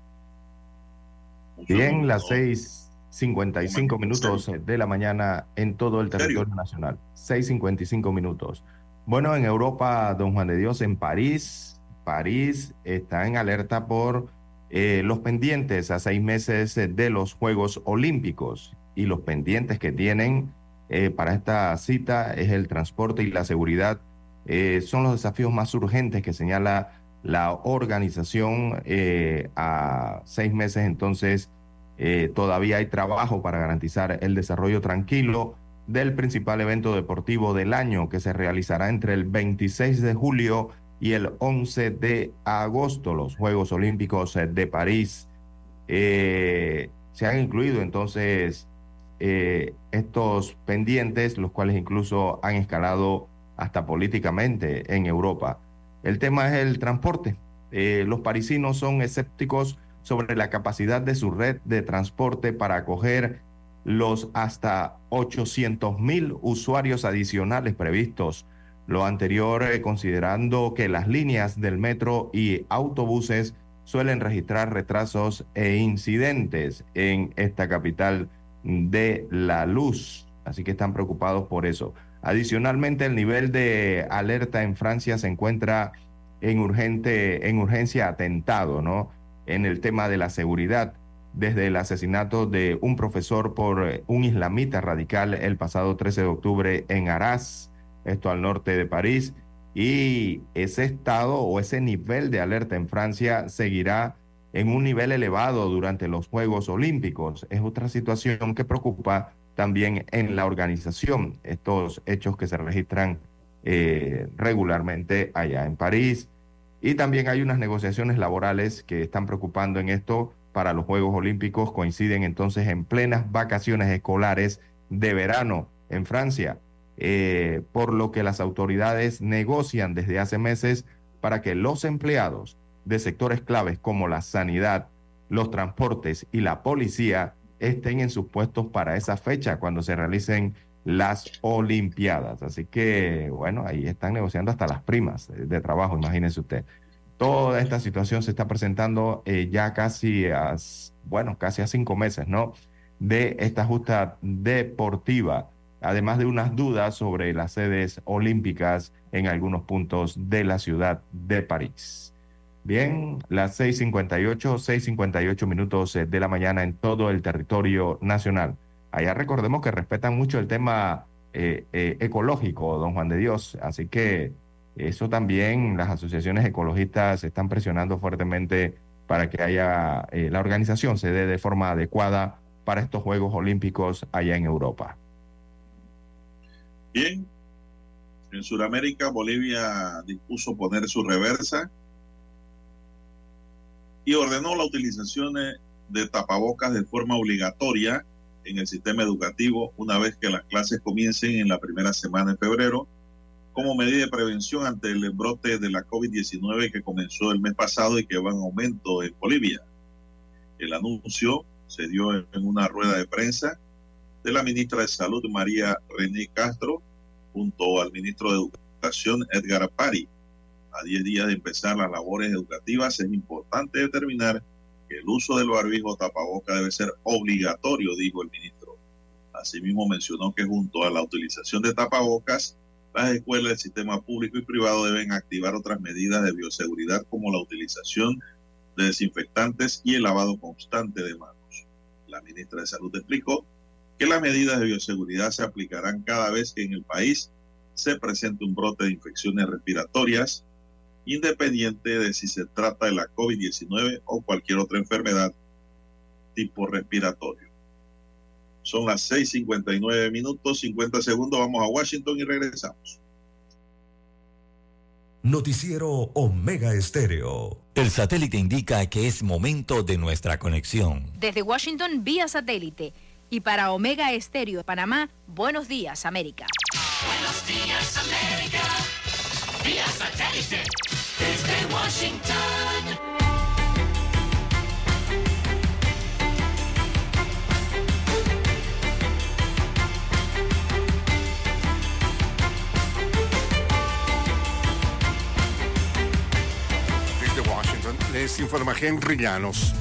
Bien, las 6.55 minutos de la mañana en todo el territorio nacional. 6.55 minutos. Bueno, en Europa, don Juan de Dios, en París, París está en alerta por eh, los pendientes a seis meses de los Juegos Olímpicos y los pendientes que tienen eh, para esta cita es el transporte y la seguridad. Eh, son los desafíos más urgentes que señala la organización a seis meses entonces todavía hay trabajo para garantizar el desarrollo tranquilo del principal evento deportivo del año que se realizará entre el 26 de julio y el 11 de agosto, los Juegos Olímpicos de París. Eh, se han incluido entonces eh, estos pendientes, los cuales incluso han escalado hasta políticamente en Europa. El tema es el transporte. Eh, los parisinos son escépticos sobre la capacidad de su red de transporte para acoger los hasta 800 mil usuarios adicionales previstos. Lo anterior eh, considerando que las líneas del metro y autobuses suelen registrar retrasos e incidentes en esta capital de la luz. Así que están preocupados por eso. Adicionalmente, el nivel de alerta en Francia se encuentra en urgente, en urgencia atentado, ¿no? En el tema de la seguridad desde el asesinato de un profesor por eh, un islamita radical el pasado 13 de octubre en Arras, esto al norte de París, y ese estado o ese nivel de alerta en Francia seguirá en un nivel elevado durante los Juegos Olímpicos. Es otra situación que preocupa también en la organización, estos hechos que se registran eh, regularmente allá en París. Y también hay unas negociaciones laborales que están preocupando en esto para los Juegos Olímpicos coinciden entonces en plenas vacaciones escolares de verano en Francia, eh, por lo que las autoridades negocian desde hace meses para que los empleados de sectores claves como la sanidad, los transportes y la policía estén en sus puestos para esa fecha cuando se realicen las Olimpiadas. Así que, bueno, ahí están negociando hasta las primas de trabajo, imagínense usted. Toda esta situación se está presentando eh, ya casi a, bueno, casi a cinco meses, ¿no? De esta justa deportiva, además de unas dudas sobre las sedes olímpicas en algunos puntos de la ciudad de París. Bien, las 6.58, 6.58 minutos eh, de la mañana en todo el territorio nacional. Allá recordemos que respetan mucho el tema eh, ecológico, don Juan de Dios, así que eso también las asociaciones ecologistas están presionando fuertemente para que haya eh, la organización se dé de forma adecuada para estos Juegos Olímpicos allá en Europa. Bien, en Sudamérica Bolivia dispuso poner su reversa y ordenó la utilización de tapabocas de forma obligatoria en el sistema educativo una vez que las clases comiencen en la primera semana de febrero como medida de prevención ante el brote de la COVID-19 que comenzó el mes pasado y que va en aumento en Bolivia. El anuncio se dio en una rueda de prensa de la ministra de Salud María René Castro junto al ministro de Educación Edgar Pari. A 10 días de empezar las labores educativas es importante determinar que el uso del barbijo tapaboca debe ser obligatorio, dijo el ministro. Asimismo mencionó que junto a la utilización de tapabocas las escuelas del sistema público y privado deben activar otras medidas de bioseguridad como la utilización de desinfectantes y el lavado constante de manos. La ministra de Salud explicó que las medidas de bioseguridad se aplicarán cada vez que en el país se presente un brote de infecciones respiratorias, independiente de si se trata de la COVID-19 o cualquier otra enfermedad tipo respiratorio. Son las 6:59 minutos, 50 segundos. Vamos a Washington y regresamos. Noticiero Omega Estéreo. El satélite indica que es momento de nuestra conexión. Desde Washington, vía satélite. Y para Omega Estéreo de Panamá, buenos días, América. Buenos días, América. Vía satélite. Desde Washington. Les informa Henry Llanos.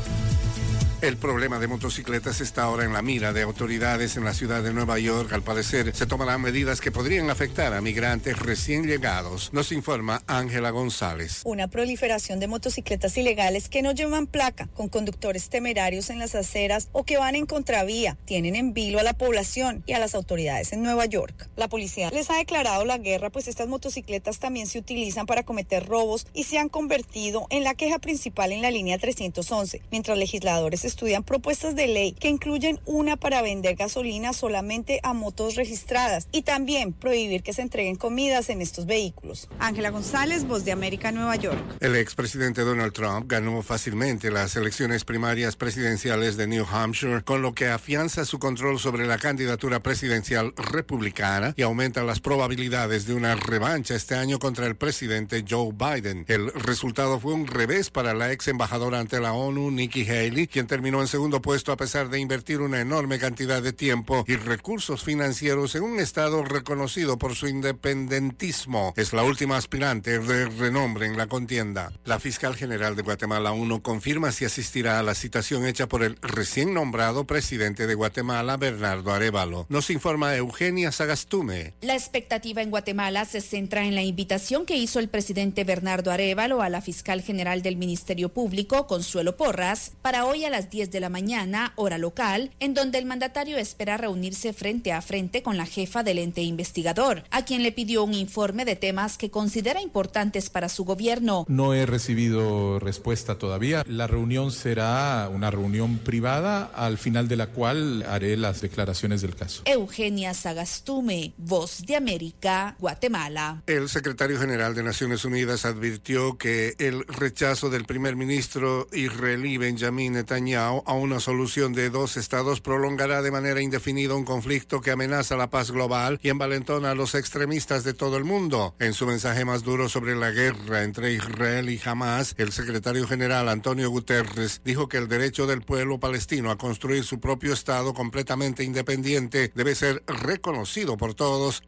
El problema de motocicletas está ahora en la mira de autoridades en la ciudad de Nueva York. Al parecer, se tomarán medidas que podrían afectar a migrantes recién llegados. Nos informa Ángela González. Una proliferación de motocicletas ilegales que no llevan placa, con conductores temerarios en las aceras o que van en contravía, tienen en vilo a la población y a las autoridades en Nueva York. La policía les ha declarado la guerra, pues estas motocicletas también se utilizan para cometer robos y se han convertido en la queja principal en la línea 311, mientras legisladores estudian propuestas de ley que incluyen una para vender gasolina solamente a motos registradas y también prohibir que se entreguen comidas en estos vehículos. Ángela González, Voz de América, Nueva York. El expresidente Donald Trump ganó fácilmente las elecciones primarias presidenciales de New Hampshire, con lo que afianza su control sobre la candidatura presidencial republicana y aumenta las probabilidades de una revancha este año contra el presidente Joe Biden. El resultado fue un revés para la ex embajadora ante la ONU, Nikki Haley, quien terminó en segundo puesto a pesar de invertir una enorme cantidad de tiempo y recursos financieros en un estado reconocido por su independentismo. Es la última aspirante de renombre en la contienda. La fiscal general de Guatemala aún no confirma si asistirá a la citación hecha por el recién nombrado presidente de Guatemala, Bernardo Arevalo. Nos informa Eugenia Sagastume. La expectativa en Guatemala se centra en la invitación que hizo el presidente Bernardo Arevalo a la fiscal general del Ministerio Público, Consuelo Porras, para hoy a las 10 de la mañana, hora local, en donde el mandatario espera reunirse frente a frente con la jefa del ente investigador, a quien le pidió un informe de temas que considera importantes para su gobierno. No he recibido respuesta todavía. La reunión será una reunión privada al final de la cual haré las declaraciones del caso. Eugenia Sagastume, Voz de América, Guatemala. El secretario general de Naciones Unidas advirtió que el rechazo del primer ministro israelí Benjamin Netanyahu a una solución de dos estados prolongará de manera indefinida un conflicto que amenaza la paz global y envalentona a los extremistas de todo el mundo. En su mensaje más duro sobre la guerra entre Israel y Hamas, el secretario general Antonio Guterres dijo que el derecho del pueblo palestino a construir su propio estado completamente independiente debe ser reconocido por todos.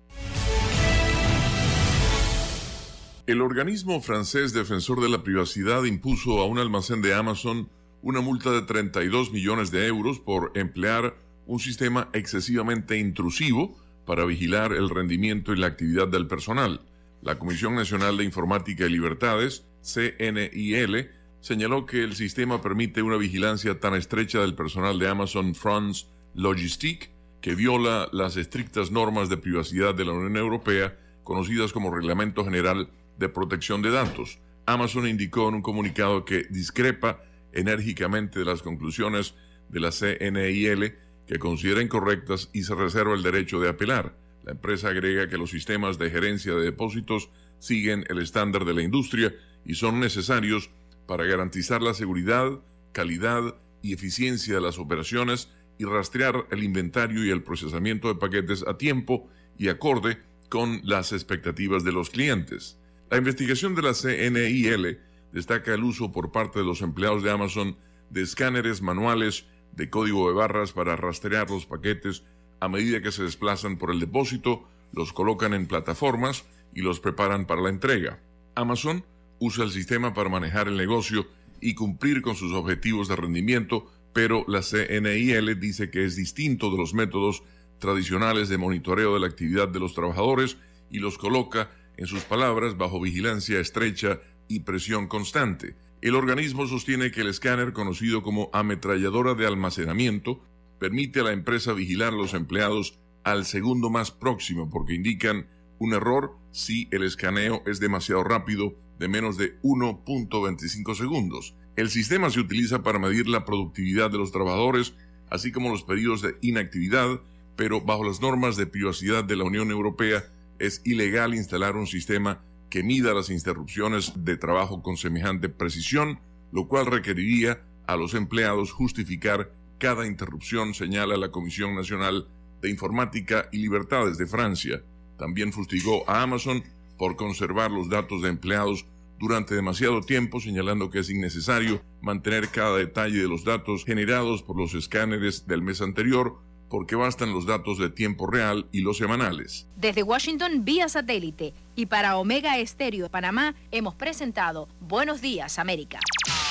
El organismo francés defensor de la privacidad impuso a un almacén de Amazon una multa de 32 millones de euros por emplear un sistema excesivamente intrusivo para vigilar el rendimiento y la actividad del personal. La Comisión Nacional de Informática y Libertades, CNIL, señaló que el sistema permite una vigilancia tan estrecha del personal de Amazon France Logistique que viola las estrictas normas de privacidad de la Unión Europea, conocidas como Reglamento General de Protección de Datos. Amazon indicó en un comunicado que discrepa enérgicamente de las conclusiones de la CNIL que considera incorrectas y se reserva el derecho de apelar. La empresa agrega que los sistemas de gerencia de depósitos siguen el estándar de la industria y son necesarios para garantizar la seguridad, calidad y eficiencia de las operaciones y rastrear el inventario y el procesamiento de paquetes a tiempo y acorde con las expectativas de los clientes. La investigación de la CNIL destaca el uso por parte de los empleados de Amazon de escáneres manuales de código de barras para rastrear los paquetes a medida que se desplazan por el depósito, los colocan en plataformas y los preparan para la entrega. Amazon usa el sistema para manejar el negocio y cumplir con sus objetivos de rendimiento, pero la CNIL dice que es distinto de los métodos tradicionales de monitoreo de la actividad de los trabajadores y los coloca, en sus palabras, bajo vigilancia estrecha y presión constante. El organismo sostiene que el escáner, conocido como ametralladora de almacenamiento, permite a la empresa vigilar a los empleados al segundo más próximo porque indican un error si el escaneo es demasiado rápido de menos de 1.25 segundos. El sistema se utiliza para medir la productividad de los trabajadores, así como los periodos de inactividad, pero bajo las normas de privacidad de la Unión Europea es ilegal instalar un sistema que mida las interrupciones de trabajo con semejante precisión, lo cual requeriría a los empleados justificar cada interrupción, señala la Comisión Nacional de Informática y Libertades de Francia. También fustigó a Amazon por conservar los datos de empleados durante demasiado tiempo, señalando que es innecesario mantener cada detalle de los datos generados por los escáneres del mes anterior, porque bastan los datos de tiempo real y los semanales. Desde Washington vía satélite y para Omega Estéreo de Panamá hemos presentado Buenos Días América.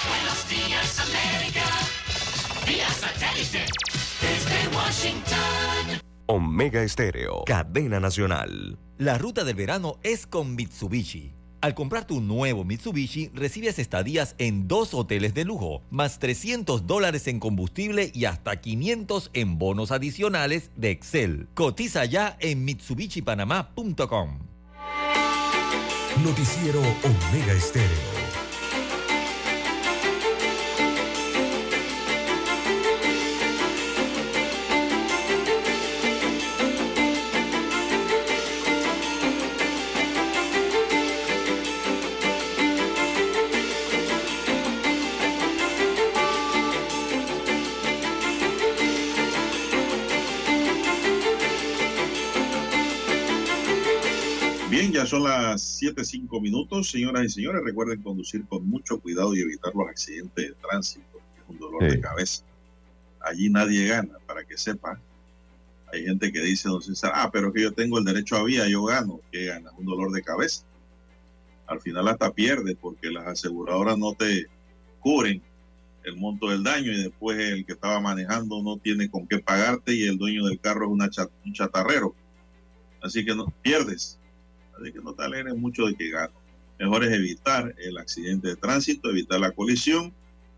Buenos días, América. Vía satélite. Desde Washington. Omega Estéreo, cadena nacional. La ruta del verano es con Mitsubishi. Al comprar tu nuevo Mitsubishi, recibes estadías en dos hoteles de lujo, más 300 dólares en combustible y hasta 500 en bonos adicionales de Excel. Cotiza ya en mitsubishipanamá.com. Noticiero Omega Estéreo. Son las 7, minutos, señoras y señores. Recuerden conducir con mucho cuidado y evitar los accidentes de tránsito, que es un dolor de cabeza. Allí nadie gana, para que sepa. Hay gente que dice, don César, ah, pero que yo tengo el derecho a vía, yo gano. que gana? Un dolor de cabeza. Al final hasta pierdes porque las aseguradoras no te cubren el monto del daño y después el que estaba manejando no tiene con qué pagarte y el dueño del carro es una chat- un chatarrero. Así que no pierdes. Así que no te alegres mucho de que gano. Mejor es evitar el accidente de tránsito, evitar la colisión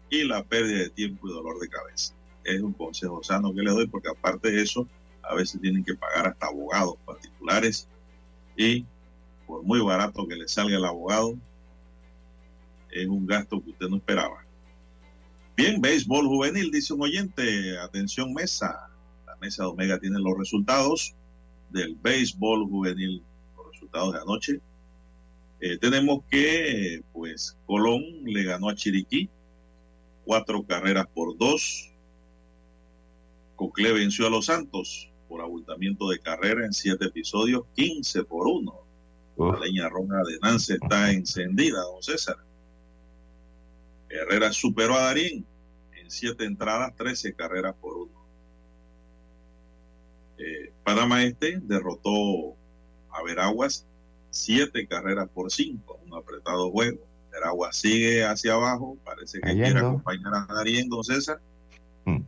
y la pérdida de tiempo y dolor de cabeza. Es un consejo sano que le doy porque aparte de eso, a veces tienen que pagar hasta abogados particulares y por muy barato que le salga el abogado, es un gasto que usted no esperaba. Bien, béisbol juvenil, dice un oyente. Atención, mesa. La mesa de Omega tiene los resultados del béisbol juvenil, resultados de anoche. Eh, tenemos que, pues, Colón le ganó a Chiriquí cuatro carreras por dos. Cocle venció a Los Santos por abultamiento de carrera en siete episodios, 15 por uno. La leña roja de Nance está encendida, don César. Herrera superó a Darín en siete entradas, 13 carreras por uno. Eh, Panamá Este derrotó a Veraguas siete carreras por cinco, un apretado juego. Veraguas sigue hacia abajo, parece que quiere acompañar a Darín, don César. Mm.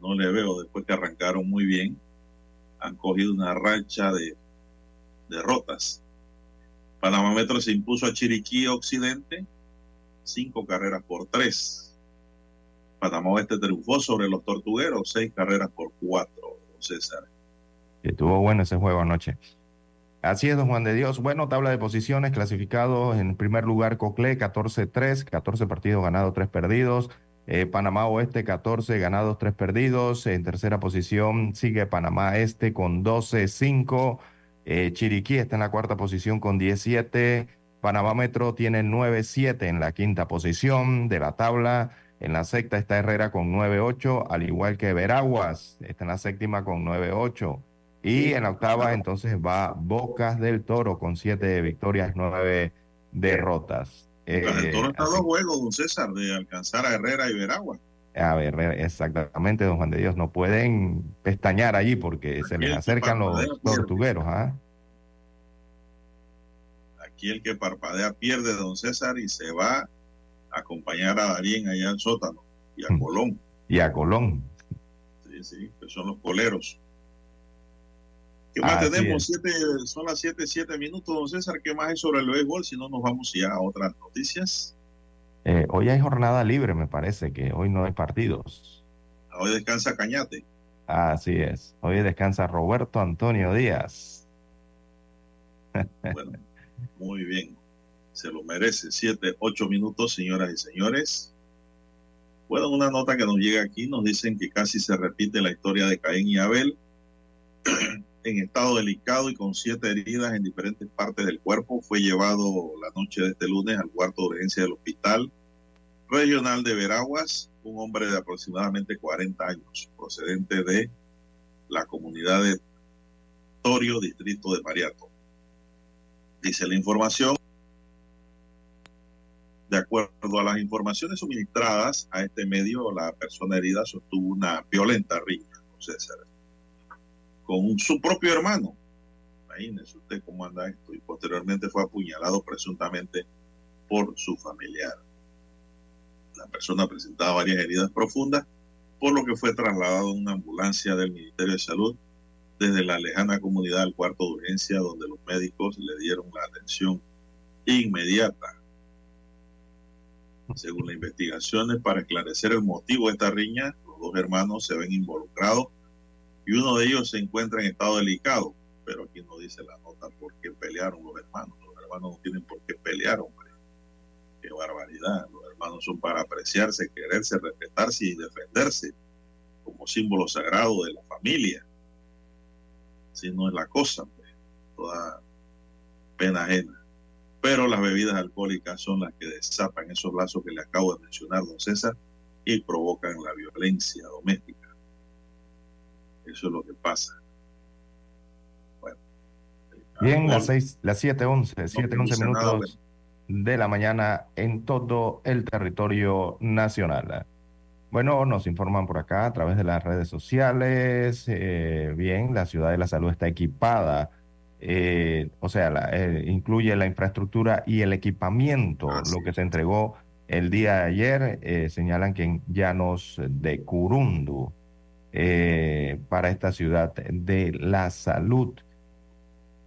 No le veo después que arrancaron muy bien. Han cogido una racha de derrotas. Panamá Metro se impuso a Chiriquí Occidente, cinco carreras por tres. Panamá Oeste triunfó sobre los Tortugueros, seis carreras por cuatro, don César. Estuvo bueno ese juego anoche. Así es, don Juan de Dios. Bueno, tabla de posiciones, clasificados en primer lugar Cocle, 14-3, 14 partidos ganados, 3 perdidos. Eh, Panamá Oeste, 14 ganados, 3 perdidos. En tercera posición sigue Panamá Este con 12-5. Eh, Chiriquí está en la cuarta posición con 17. Panamá Metro tiene 9-7 en la quinta posición de la tabla. En la sexta está Herrera con 9-8, al igual que Veraguas está en la séptima con 9-8. Y en la octava entonces va Bocas del Toro con 7 victorias, 9 derrotas. Eh, el Toro está a dos juegos, don César, de alcanzar a Herrera y Veragua. a ver, eh, exactamente, don Juan de Dios, no pueden pestañear allí porque se les acercan los tortugueros. ¿ah? Aquí el que parpadea pierde, don César, y se va a acompañar a Darín allá al sótano y a Colón. Y a Colón. Sí, sí, que son los coleros. ¿Qué más Así tenemos? es. Siete, son las 7, 7 minutos, don César. ¿Qué más hay sobre el béisbol? Si no, nos vamos ya a otras noticias. Eh, hoy hay jornada libre, me parece que hoy no hay partidos. Hoy descansa Cañate. Así es. Hoy descansa Roberto Antonio Díaz. Bueno, muy bien. Se lo merece. 7, 8 minutos, señoras y señores. Bueno, una nota que nos llega aquí nos dicen que casi se repite la historia de Caín y Abel en estado delicado y con siete heridas en diferentes partes del cuerpo. Fue llevado la noche de este lunes al cuarto de urgencia del hospital regional de Veraguas, un hombre de aproximadamente 40 años, procedente de la comunidad de Torio, distrito de Mariato. Dice la información, de acuerdo a las informaciones suministradas a este medio, la persona herida sostuvo una violenta riña con su propio hermano. Imagínese usted cómo anda esto. Y posteriormente fue apuñalado presuntamente por su familiar. La persona presentaba varias heridas profundas, por lo que fue trasladado en una ambulancia del Ministerio de Salud desde la lejana comunidad al cuarto de urgencia, donde los médicos le dieron la atención inmediata. Según las investigaciones, para esclarecer el motivo de esta riña, los dos hermanos se ven involucrados y uno de ellos se encuentra en estado delicado. Pero aquí no dice la nota por qué pelearon los hermanos. Los hermanos no tienen por qué pelear, hombre. Qué barbaridad. Los hermanos son para apreciarse, quererse, respetarse y defenderse como símbolo sagrado de la familia. Si no es la cosa, pues, toda pena ajena. Pero las bebidas alcohólicas son las que desatan esos lazos que le acabo de mencionar, don César, y provocan la violencia. Eso es lo que pasa. Bueno. Bien, las seis, las siete once, siete once dice nada, minutos de la mañana en todo el territorio nacional. Bueno, nos informan por acá a través de las redes sociales. eh, bien, la ciudad de la salud está equipada, eh, o sea, la- eh, incluye la infraestructura y el equipamiento, lo que se entregó el día de ayer. señalan que en Llanos de Curundu, eh, para esta ciudad de la salud.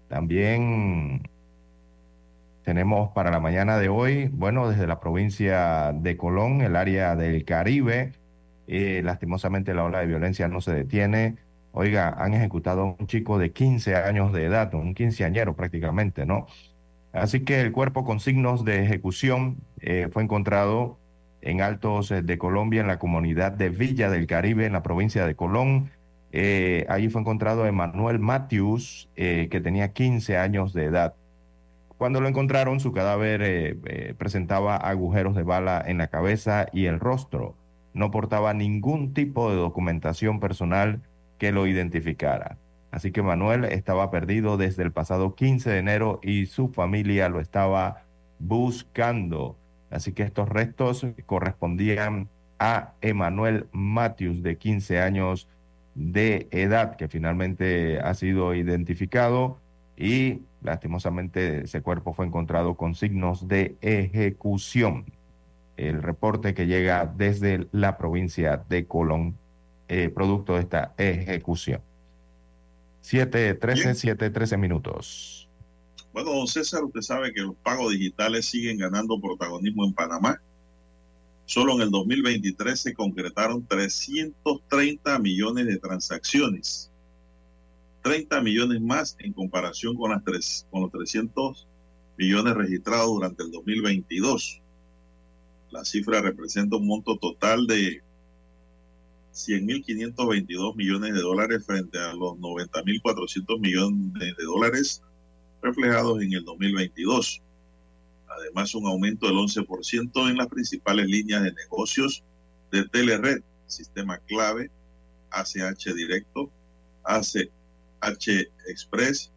También tenemos para la mañana de hoy, bueno, desde la provincia de Colón, el área del Caribe, eh, lastimosamente la ola de violencia no se detiene. Oiga, han ejecutado a un chico de 15 años de edad, un quinceañero prácticamente, ¿no? Así que el cuerpo con signos de ejecución eh, fue encontrado en Altos eh, de Colombia, en la comunidad de Villa del Caribe, en la provincia de Colón. Eh, allí fue encontrado Emanuel Matthews, eh, que tenía 15 años de edad. Cuando lo encontraron, su cadáver eh, presentaba agujeros de bala en la cabeza y el rostro. No portaba ningún tipo de documentación personal que lo identificara. Así que Manuel estaba perdido desde el pasado 15 de enero y su familia lo estaba buscando. Así que estos restos correspondían a Emanuel Matthews, de 15 años de edad, que finalmente ha sido identificado y lastimosamente ese cuerpo fue encontrado con signos de ejecución. El reporte que llega desde la provincia de Colón, eh, producto de esta ejecución. 7.13, 7.13 minutos. Bueno, don César, usted sabe que los pagos digitales siguen ganando protagonismo en Panamá. Solo en el 2023 se concretaron 330 millones de transacciones. 30 millones más en comparación con, las tres, con los 300 millones registrados durante el 2022. La cifra representa un monto total de 100.522 millones de dólares frente a los 90.400 millones de dólares reflejados en el 2022. Además, un aumento del 11% en las principales líneas de negocios de Telered, sistema clave, ACH Directo, ACH Express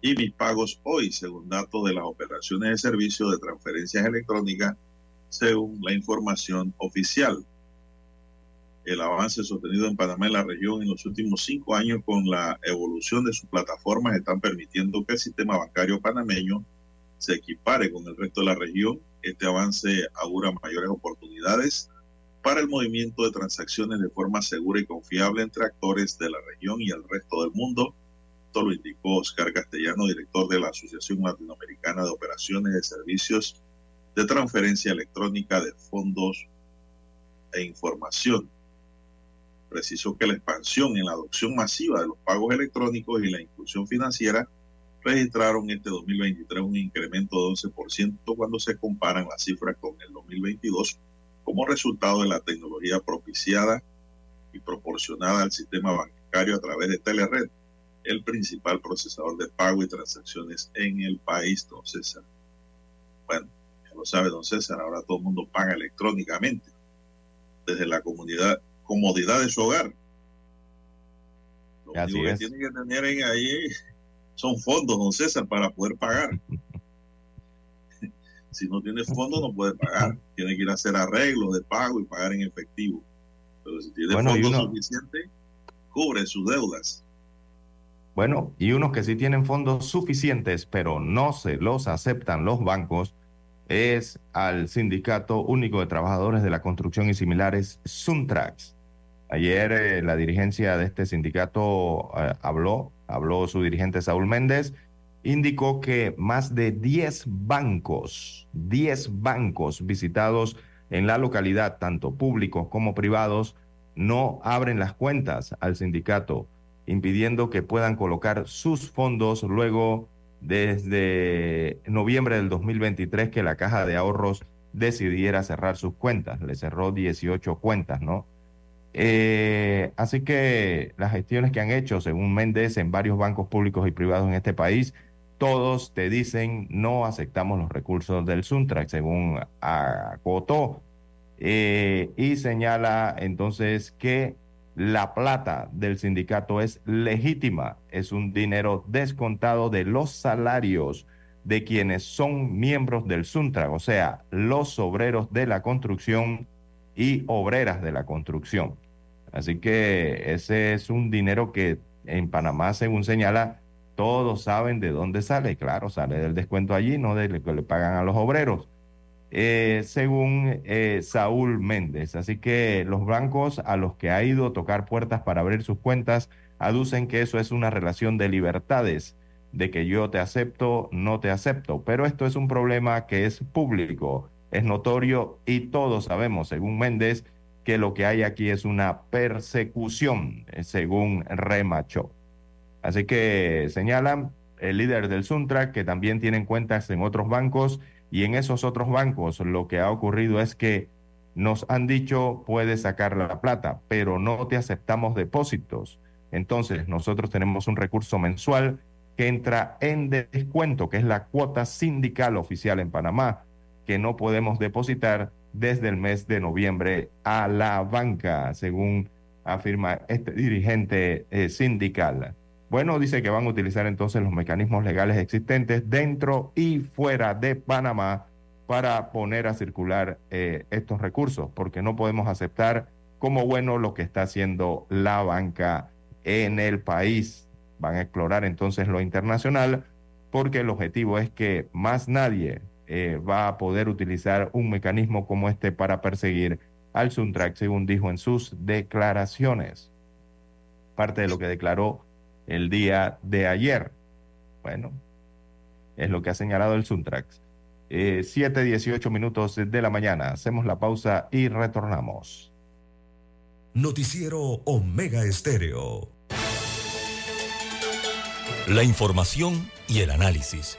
y Mis Pagos Hoy, según datos de las operaciones de servicio de transferencias electrónicas, según la información oficial. El avance sostenido en Panamá y la región en los últimos cinco años con la evolución de sus plataformas están permitiendo que el sistema bancario panameño se equipare con el resto de la región. Este avance augura mayores oportunidades para el movimiento de transacciones de forma segura y confiable entre actores de la región y el resto del mundo. Esto lo indicó Oscar Castellano, director de la Asociación Latinoamericana de Operaciones de Servicios de Transferencia Electrónica de Fondos e Información. Precisó que la expansión en la adopción masiva de los pagos electrónicos y la inclusión financiera registraron este 2023 un incremento de 11% cuando se comparan las cifras con el 2022, como resultado de la tecnología propiciada y proporcionada al sistema bancario a través de Telered, el principal procesador de pago y transacciones en el país, don César. Bueno, ya lo sabe don César, ahora todo el mundo paga electrónicamente desde la comunidad, comodidad de su hogar. Lo Así único que es. tiene que tener en ahí son fondos, don César, para poder pagar. si no tiene fondos, no puede pagar. Tiene que ir a hacer arreglos de pago y pagar en efectivo. Pero si tiene Bueno, fondos uno- suficientes, cubre sus deudas. Bueno, y unos que sí tienen fondos suficientes, pero no se los aceptan los bancos, es al Sindicato Único de Trabajadores de la Construcción y Similares, Suntrax. Ayer eh, la dirigencia de este sindicato eh, habló, habló su dirigente Saúl Méndez, indicó que más de 10 bancos, 10 bancos visitados en la localidad, tanto públicos como privados, no abren las cuentas al sindicato, impidiendo que puedan colocar sus fondos luego desde noviembre del 2023 que la caja de ahorros decidiera cerrar sus cuentas. Le cerró 18 cuentas, ¿no? Eh, así que las gestiones que han hecho, según Méndez, en varios bancos públicos y privados en este país, todos te dicen no aceptamos los recursos del Suntrax, según acotó. Eh, y señala entonces que la plata del sindicato es legítima, es un dinero descontado de los salarios de quienes son miembros del Suntrax, o sea, los obreros de la construcción y obreras de la construcción. Así que ese es un dinero que en Panamá, según señala, todos saben de dónde sale. Claro, sale del descuento allí, no de lo que le pagan a los obreros. Eh, según eh, Saúl Méndez. Así que los bancos a los que ha ido a tocar puertas para abrir sus cuentas aducen que eso es una relación de libertades, de que yo te acepto, no te acepto. Pero esto es un problema que es público, es notorio y todos sabemos, según Méndez, que lo que hay aquí es una persecución, eh, según Remacho. Así que señalan el líder del Suntrack que también tienen cuentas en otros bancos y en esos otros bancos lo que ha ocurrido es que nos han dicho puedes sacar la plata, pero no te aceptamos depósitos. Entonces nosotros tenemos un recurso mensual que entra en descuento, que es la cuota sindical oficial en Panamá, que no podemos depositar desde el mes de noviembre a la banca, según afirma este dirigente eh, sindical. Bueno, dice que van a utilizar entonces los mecanismos legales existentes dentro y fuera de Panamá para poner a circular eh, estos recursos, porque no podemos aceptar como bueno lo que está haciendo la banca en el país. Van a explorar entonces lo internacional, porque el objetivo es que más nadie eh, va a poder utilizar un mecanismo como este para perseguir al Suntrack, según dijo en sus declaraciones. Parte de lo que declaró el día de ayer. Bueno, es lo que ha señalado el Suntrax. Eh, 7, 18 minutos de la mañana. Hacemos la pausa y retornamos. Noticiero Omega Estéreo. La información y el análisis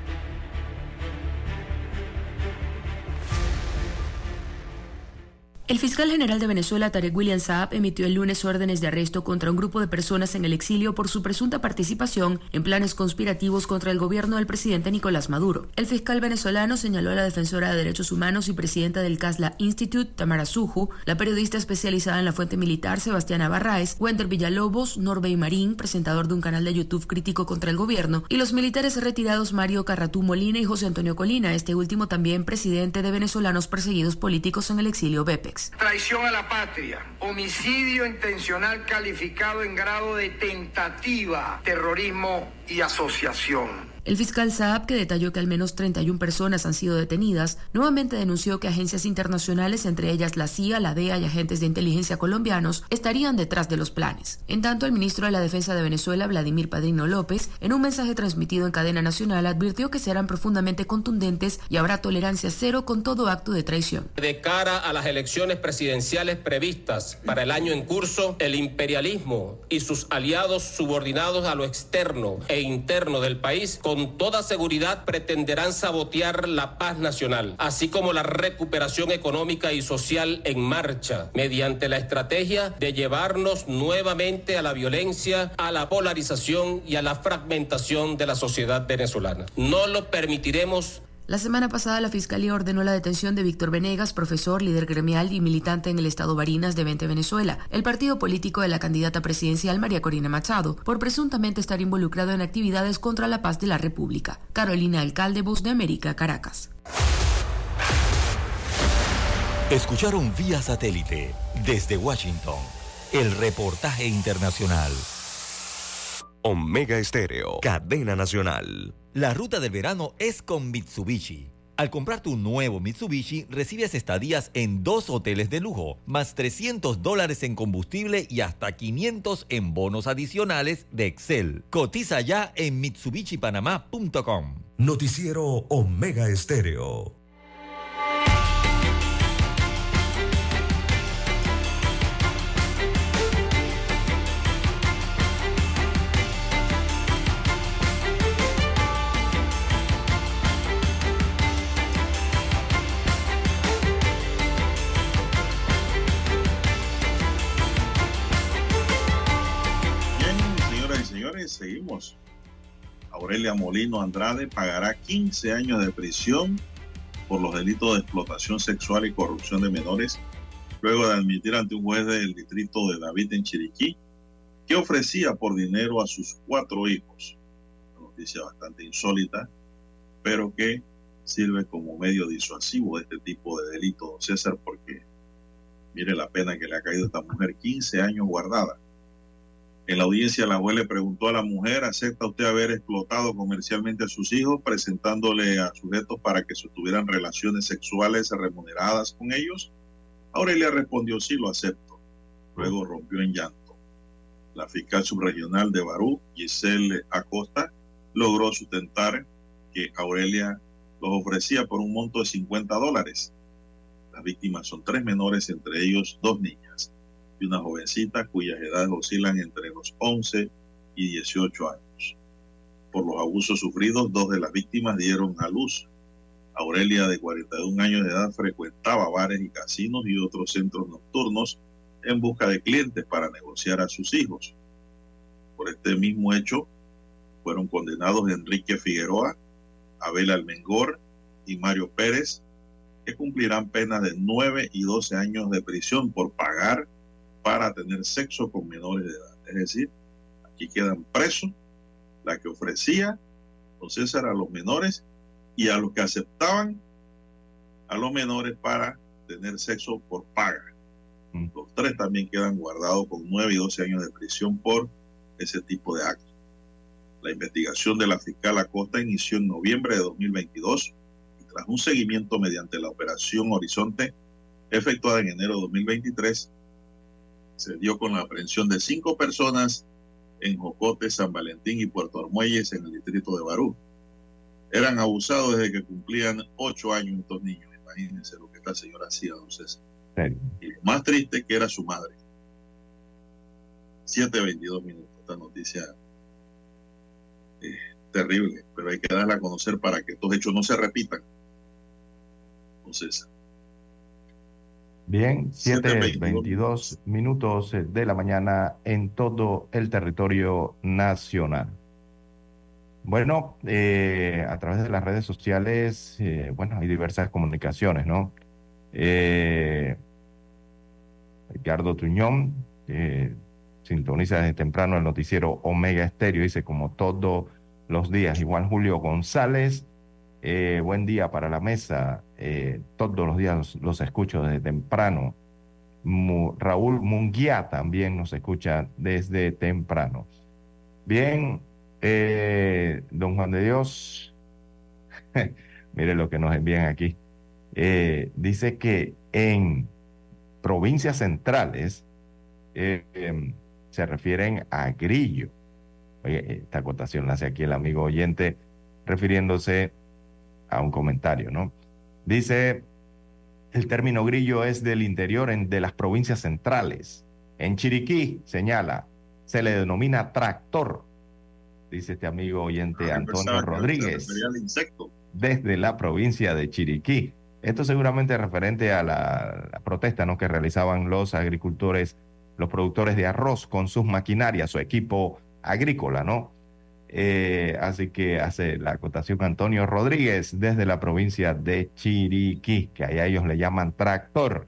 El fiscal general de Venezuela, Tarek William Saab, emitió el lunes órdenes de arresto contra un grupo de personas en el exilio por su presunta participación en planes conspirativos contra el gobierno del presidente Nicolás Maduro. El fiscal venezolano señaló a la defensora de derechos humanos y presidenta del CASLA Institute, Tamara Suju, la periodista especializada en la fuente militar, Sebastiana Barraez, Wender Villalobos, Norbey Marín, presentador de un canal de YouTube crítico contra el gobierno, y los militares retirados Mario Carratú Molina y José Antonio Colina, este último también presidente de venezolanos perseguidos políticos en el exilio BEPEX. Traición a la patria, homicidio intencional calificado en grado de tentativa, terrorismo y asociación. El fiscal Saab, que detalló que al menos 31 personas han sido detenidas, nuevamente denunció que agencias internacionales, entre ellas la CIA, la DEA y agentes de inteligencia colombianos, estarían detrás de los planes. En tanto, el ministro de la Defensa de Venezuela, Vladimir Padrino López, en un mensaje transmitido en cadena nacional, advirtió que serán profundamente contundentes y habrá tolerancia cero con todo acto de traición. De cara a las elecciones presidenciales previstas para el año en curso, el imperialismo y sus aliados subordinados a lo externo e interno del país toda seguridad pretenderán sabotear la paz nacional, así como la recuperación económica y social en marcha, mediante la estrategia de llevarnos nuevamente a la violencia, a la polarización y a la fragmentación de la sociedad venezolana. No lo permitiremos la semana pasada la Fiscalía ordenó la detención de Víctor Venegas, profesor, líder gremial y militante en el estado Barinas de Vente Venezuela, el partido político de la candidata presidencial María Corina Machado, por presuntamente estar involucrado en actividades contra la paz de la República. Carolina Alcalde, Voz de América, Caracas. Escucharon vía satélite desde Washington el reportaje internacional. Omega Estéreo, cadena nacional. La ruta del verano es con Mitsubishi. Al comprar tu nuevo Mitsubishi, recibes estadías en dos hoteles de lujo, más 300 dólares en combustible y hasta 500 en bonos adicionales de Excel. Cotiza ya en MitsubishiPanamá.com. Noticiero Omega Estéreo. Aurelia Molino Andrade pagará 15 años de prisión por los delitos de explotación sexual y corrupción de menores, luego de admitir ante un juez del distrito de David en Chiriquí que ofrecía por dinero a sus cuatro hijos. Una noticia bastante insólita, pero que sirve como medio disuasivo de este tipo de delito, César, porque mire la pena que le ha caído a esta mujer, 15 años guardada. En la audiencia, la juez le preguntó a la mujer, ¿acepta usted haber explotado comercialmente a sus hijos, presentándole a sujetos para que sostuvieran relaciones sexuales remuneradas con ellos? Aurelia respondió, sí, lo acepto. Luego rompió en llanto. La fiscal subregional de Barú, Giselle Acosta, logró sustentar que Aurelia los ofrecía por un monto de 50 dólares. Las víctimas son tres menores, entre ellos dos niñas y una jovencita cuyas edades oscilan entre los 11 y 18 años. Por los abusos sufridos, dos de las víctimas dieron a luz. Aurelia, de 41 años de edad, frecuentaba bares y casinos y otros centros nocturnos en busca de clientes para negociar a sus hijos. Por este mismo hecho, fueron condenados Enrique Figueroa, Abel Almengor y Mario Pérez, que cumplirán penas de 9 y 12 años de prisión por pagar para tener sexo con menores de edad. Es decir, aquí quedan presos la que ofrecía don César a los menores y a los que aceptaban a los menores para tener sexo por paga. Los tres también quedan guardados con 9 y 12 años de prisión por ese tipo de actos. La investigación de la fiscal Acosta inició en noviembre de 2022 y tras un seguimiento mediante la operación Horizonte efectuada en enero de 2023, se dio con la aprehensión de cinco personas en Jocote, San Valentín y Puerto Armuelles en el distrito de Barú. Eran abusados desde que cumplían ocho años estos niños. Imagínense lo que esta señora hacía, don César. Y lo más triste que era su madre. 7.22 minutos. Esta noticia es terrible, pero hay que darla a conocer para que estos hechos no se repitan. Entonces, Bien, 7.22 minutos de la mañana en todo el territorio nacional. Bueno, eh, a través de las redes sociales, eh, bueno, hay diversas comunicaciones, ¿no? Eh, Ricardo Tuñón eh, sintoniza desde temprano el noticiero Omega Estéreo, dice como todos los días. Igual Julio González, eh, buen día para la mesa. Eh, todos los días los, escucho desde temprano. Raúl Munguía también nos escucha desde temprano. Bien, eh, don Juan de Dios, mire lo que nos envían aquí. Eh, dice que en provincias centrales em, se refieren a grillo. Oye, esta acotación la hace aquí el amigo oyente refiriéndose a un comentario, ¿no? Dice, el término grillo es del interior en- de las provincias centrales. En Chiriquí, señala, se le denomina tractor, dice este amigo oyente Ah, Antonio Rodríguez desde la provincia de Chiriquí. Esto seguramente es referente a la, la protesta ¿no? que realizaban los agricultores, los productores de arroz con sus maquinarias, su equipo agrícola, ¿no? Eh, así que hace la acotación Antonio Rodríguez desde la provincia de Chiriquí, que allá ellos le llaman tractor,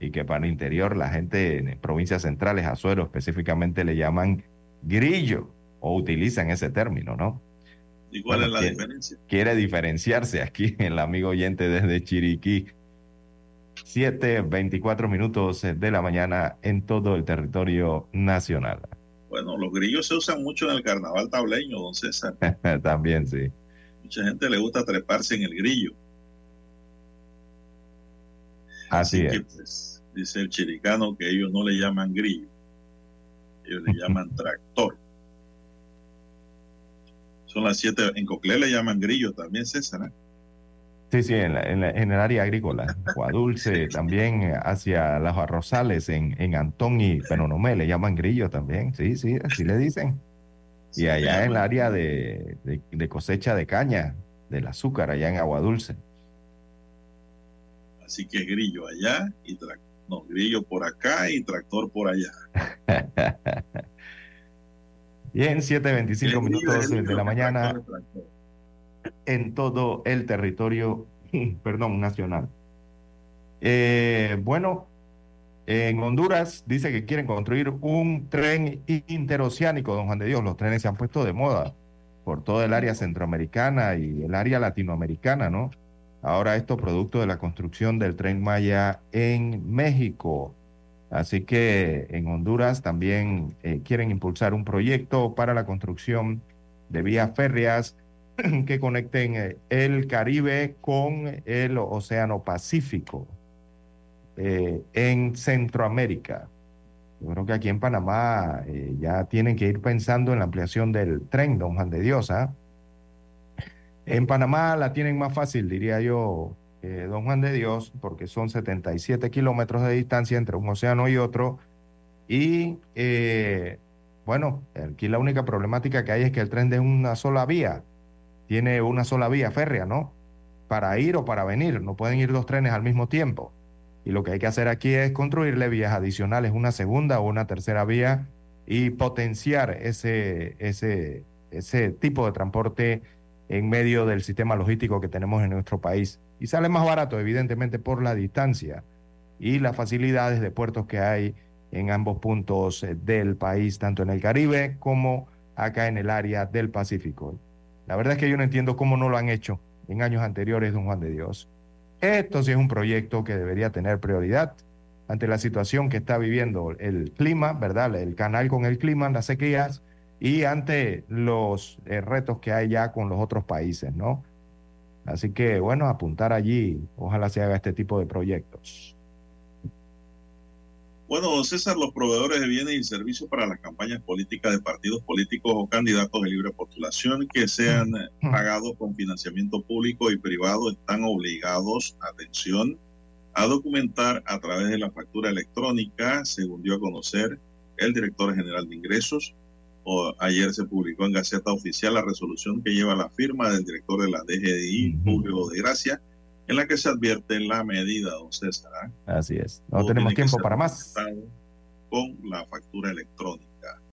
y que para el interior la gente en provincias centrales, Azuero específicamente, le llaman grillo, o utilizan ese término, ¿no? ¿Y cuál Bueno, es la diferencia? quiere diferenciarse aquí el amigo oyente desde Chiriquí. 7, 24 minutos de la mañana en todo el territorio nacional. Bueno, los grillos se usan mucho en el carnaval tableño, don César. También, sí. Mucha gente le gusta treparse en el grillo. Así que, es. pues, dice el chiricano que ellos no le llaman grillo, ellos le llaman tractor. Son las siete, en Coclé le llaman grillo también, César. ¿eh? Sí, sí, en, la- en la- en el área agrícola. Dulce también eh, hacia los arrozales en, en Antón y Penonomé le llaman grillo también. Sí, sí, así le dicen. Y allá en el área de, de- de cosecha de caña, del azúcar, allá en Agua Dulce. Así que grillo allá y. No, grillo por acá y tractor por allá. Bien, 7.25 El grillo minutos el de la mañana tractor es tractor. En todo el territorio, perdón, nacional. Eh, bueno, en Honduras dice que quieren construir un tren interoceánico, don Juan de Dios. Los trenes se han puesto de moda por toda el área centroamericana y el área latinoamericana, ¿no? Ahora esto producto de la construcción del tren Maya en México. Así que en Honduras también eh, quieren impulsar un proyecto para la construcción de vías férreas que conecten eh, el Caribe con el Océano Pacífico eh, en Centroamérica. Yo creo que aquí en Panamá eh, ya tienen que ir pensando en la ampliación del tren, don Juan de Dios. ¿ah? En Panamá la tienen más fácil, diría yo, eh, don Juan de Dios, porque son 77 kilómetros de distancia entre un océano y otro. Y eh, bueno, aquí la única problemática que hay es que el tren de una sola vía tiene una sola vía férrea, ¿no? Para ir o para venir, no pueden ir dos trenes al mismo tiempo. Y lo que hay que hacer aquí es construirle vías adicionales, una segunda o una tercera vía y potenciar ese, ese, ese tipo de transporte en medio del sistema logístico que tenemos en nuestro país. Y sale más barato, evidentemente, por la distancia y las facilidades de puertos que hay en ambos puntos del país, tanto en el Caribe como acá en el área del Pacífico. La verdad es que yo no entiendo cómo no lo han hecho en años anteriores, don Juan de Dios. Esto sí es un proyecto que debería tener prioridad ante la situación que está viviendo el clima, ¿verdad? El canal con el clima, las sequías y ante los eh, retos que hay ya con los otros países, ¿no? Así que, bueno, apuntar allí, ojalá se haga este tipo de proyectos. Bueno, don César, los proveedores de bienes y servicios para las campañas políticas de partidos políticos o candidatos de libre postulación que sean eh, pagados con financiamiento público y privado están obligados, atención, a documentar a través de la factura electrónica, según dio a conocer el director general de ingresos. O ayer se publicó en Gaceta Oficial la resolución que lleva la firma del director de la DGDI, Julio de Gracia, en la que se advierte la medida, don César. ¿ah? Así es. No Todo tenemos tiempo para más. Con la factura electrónica.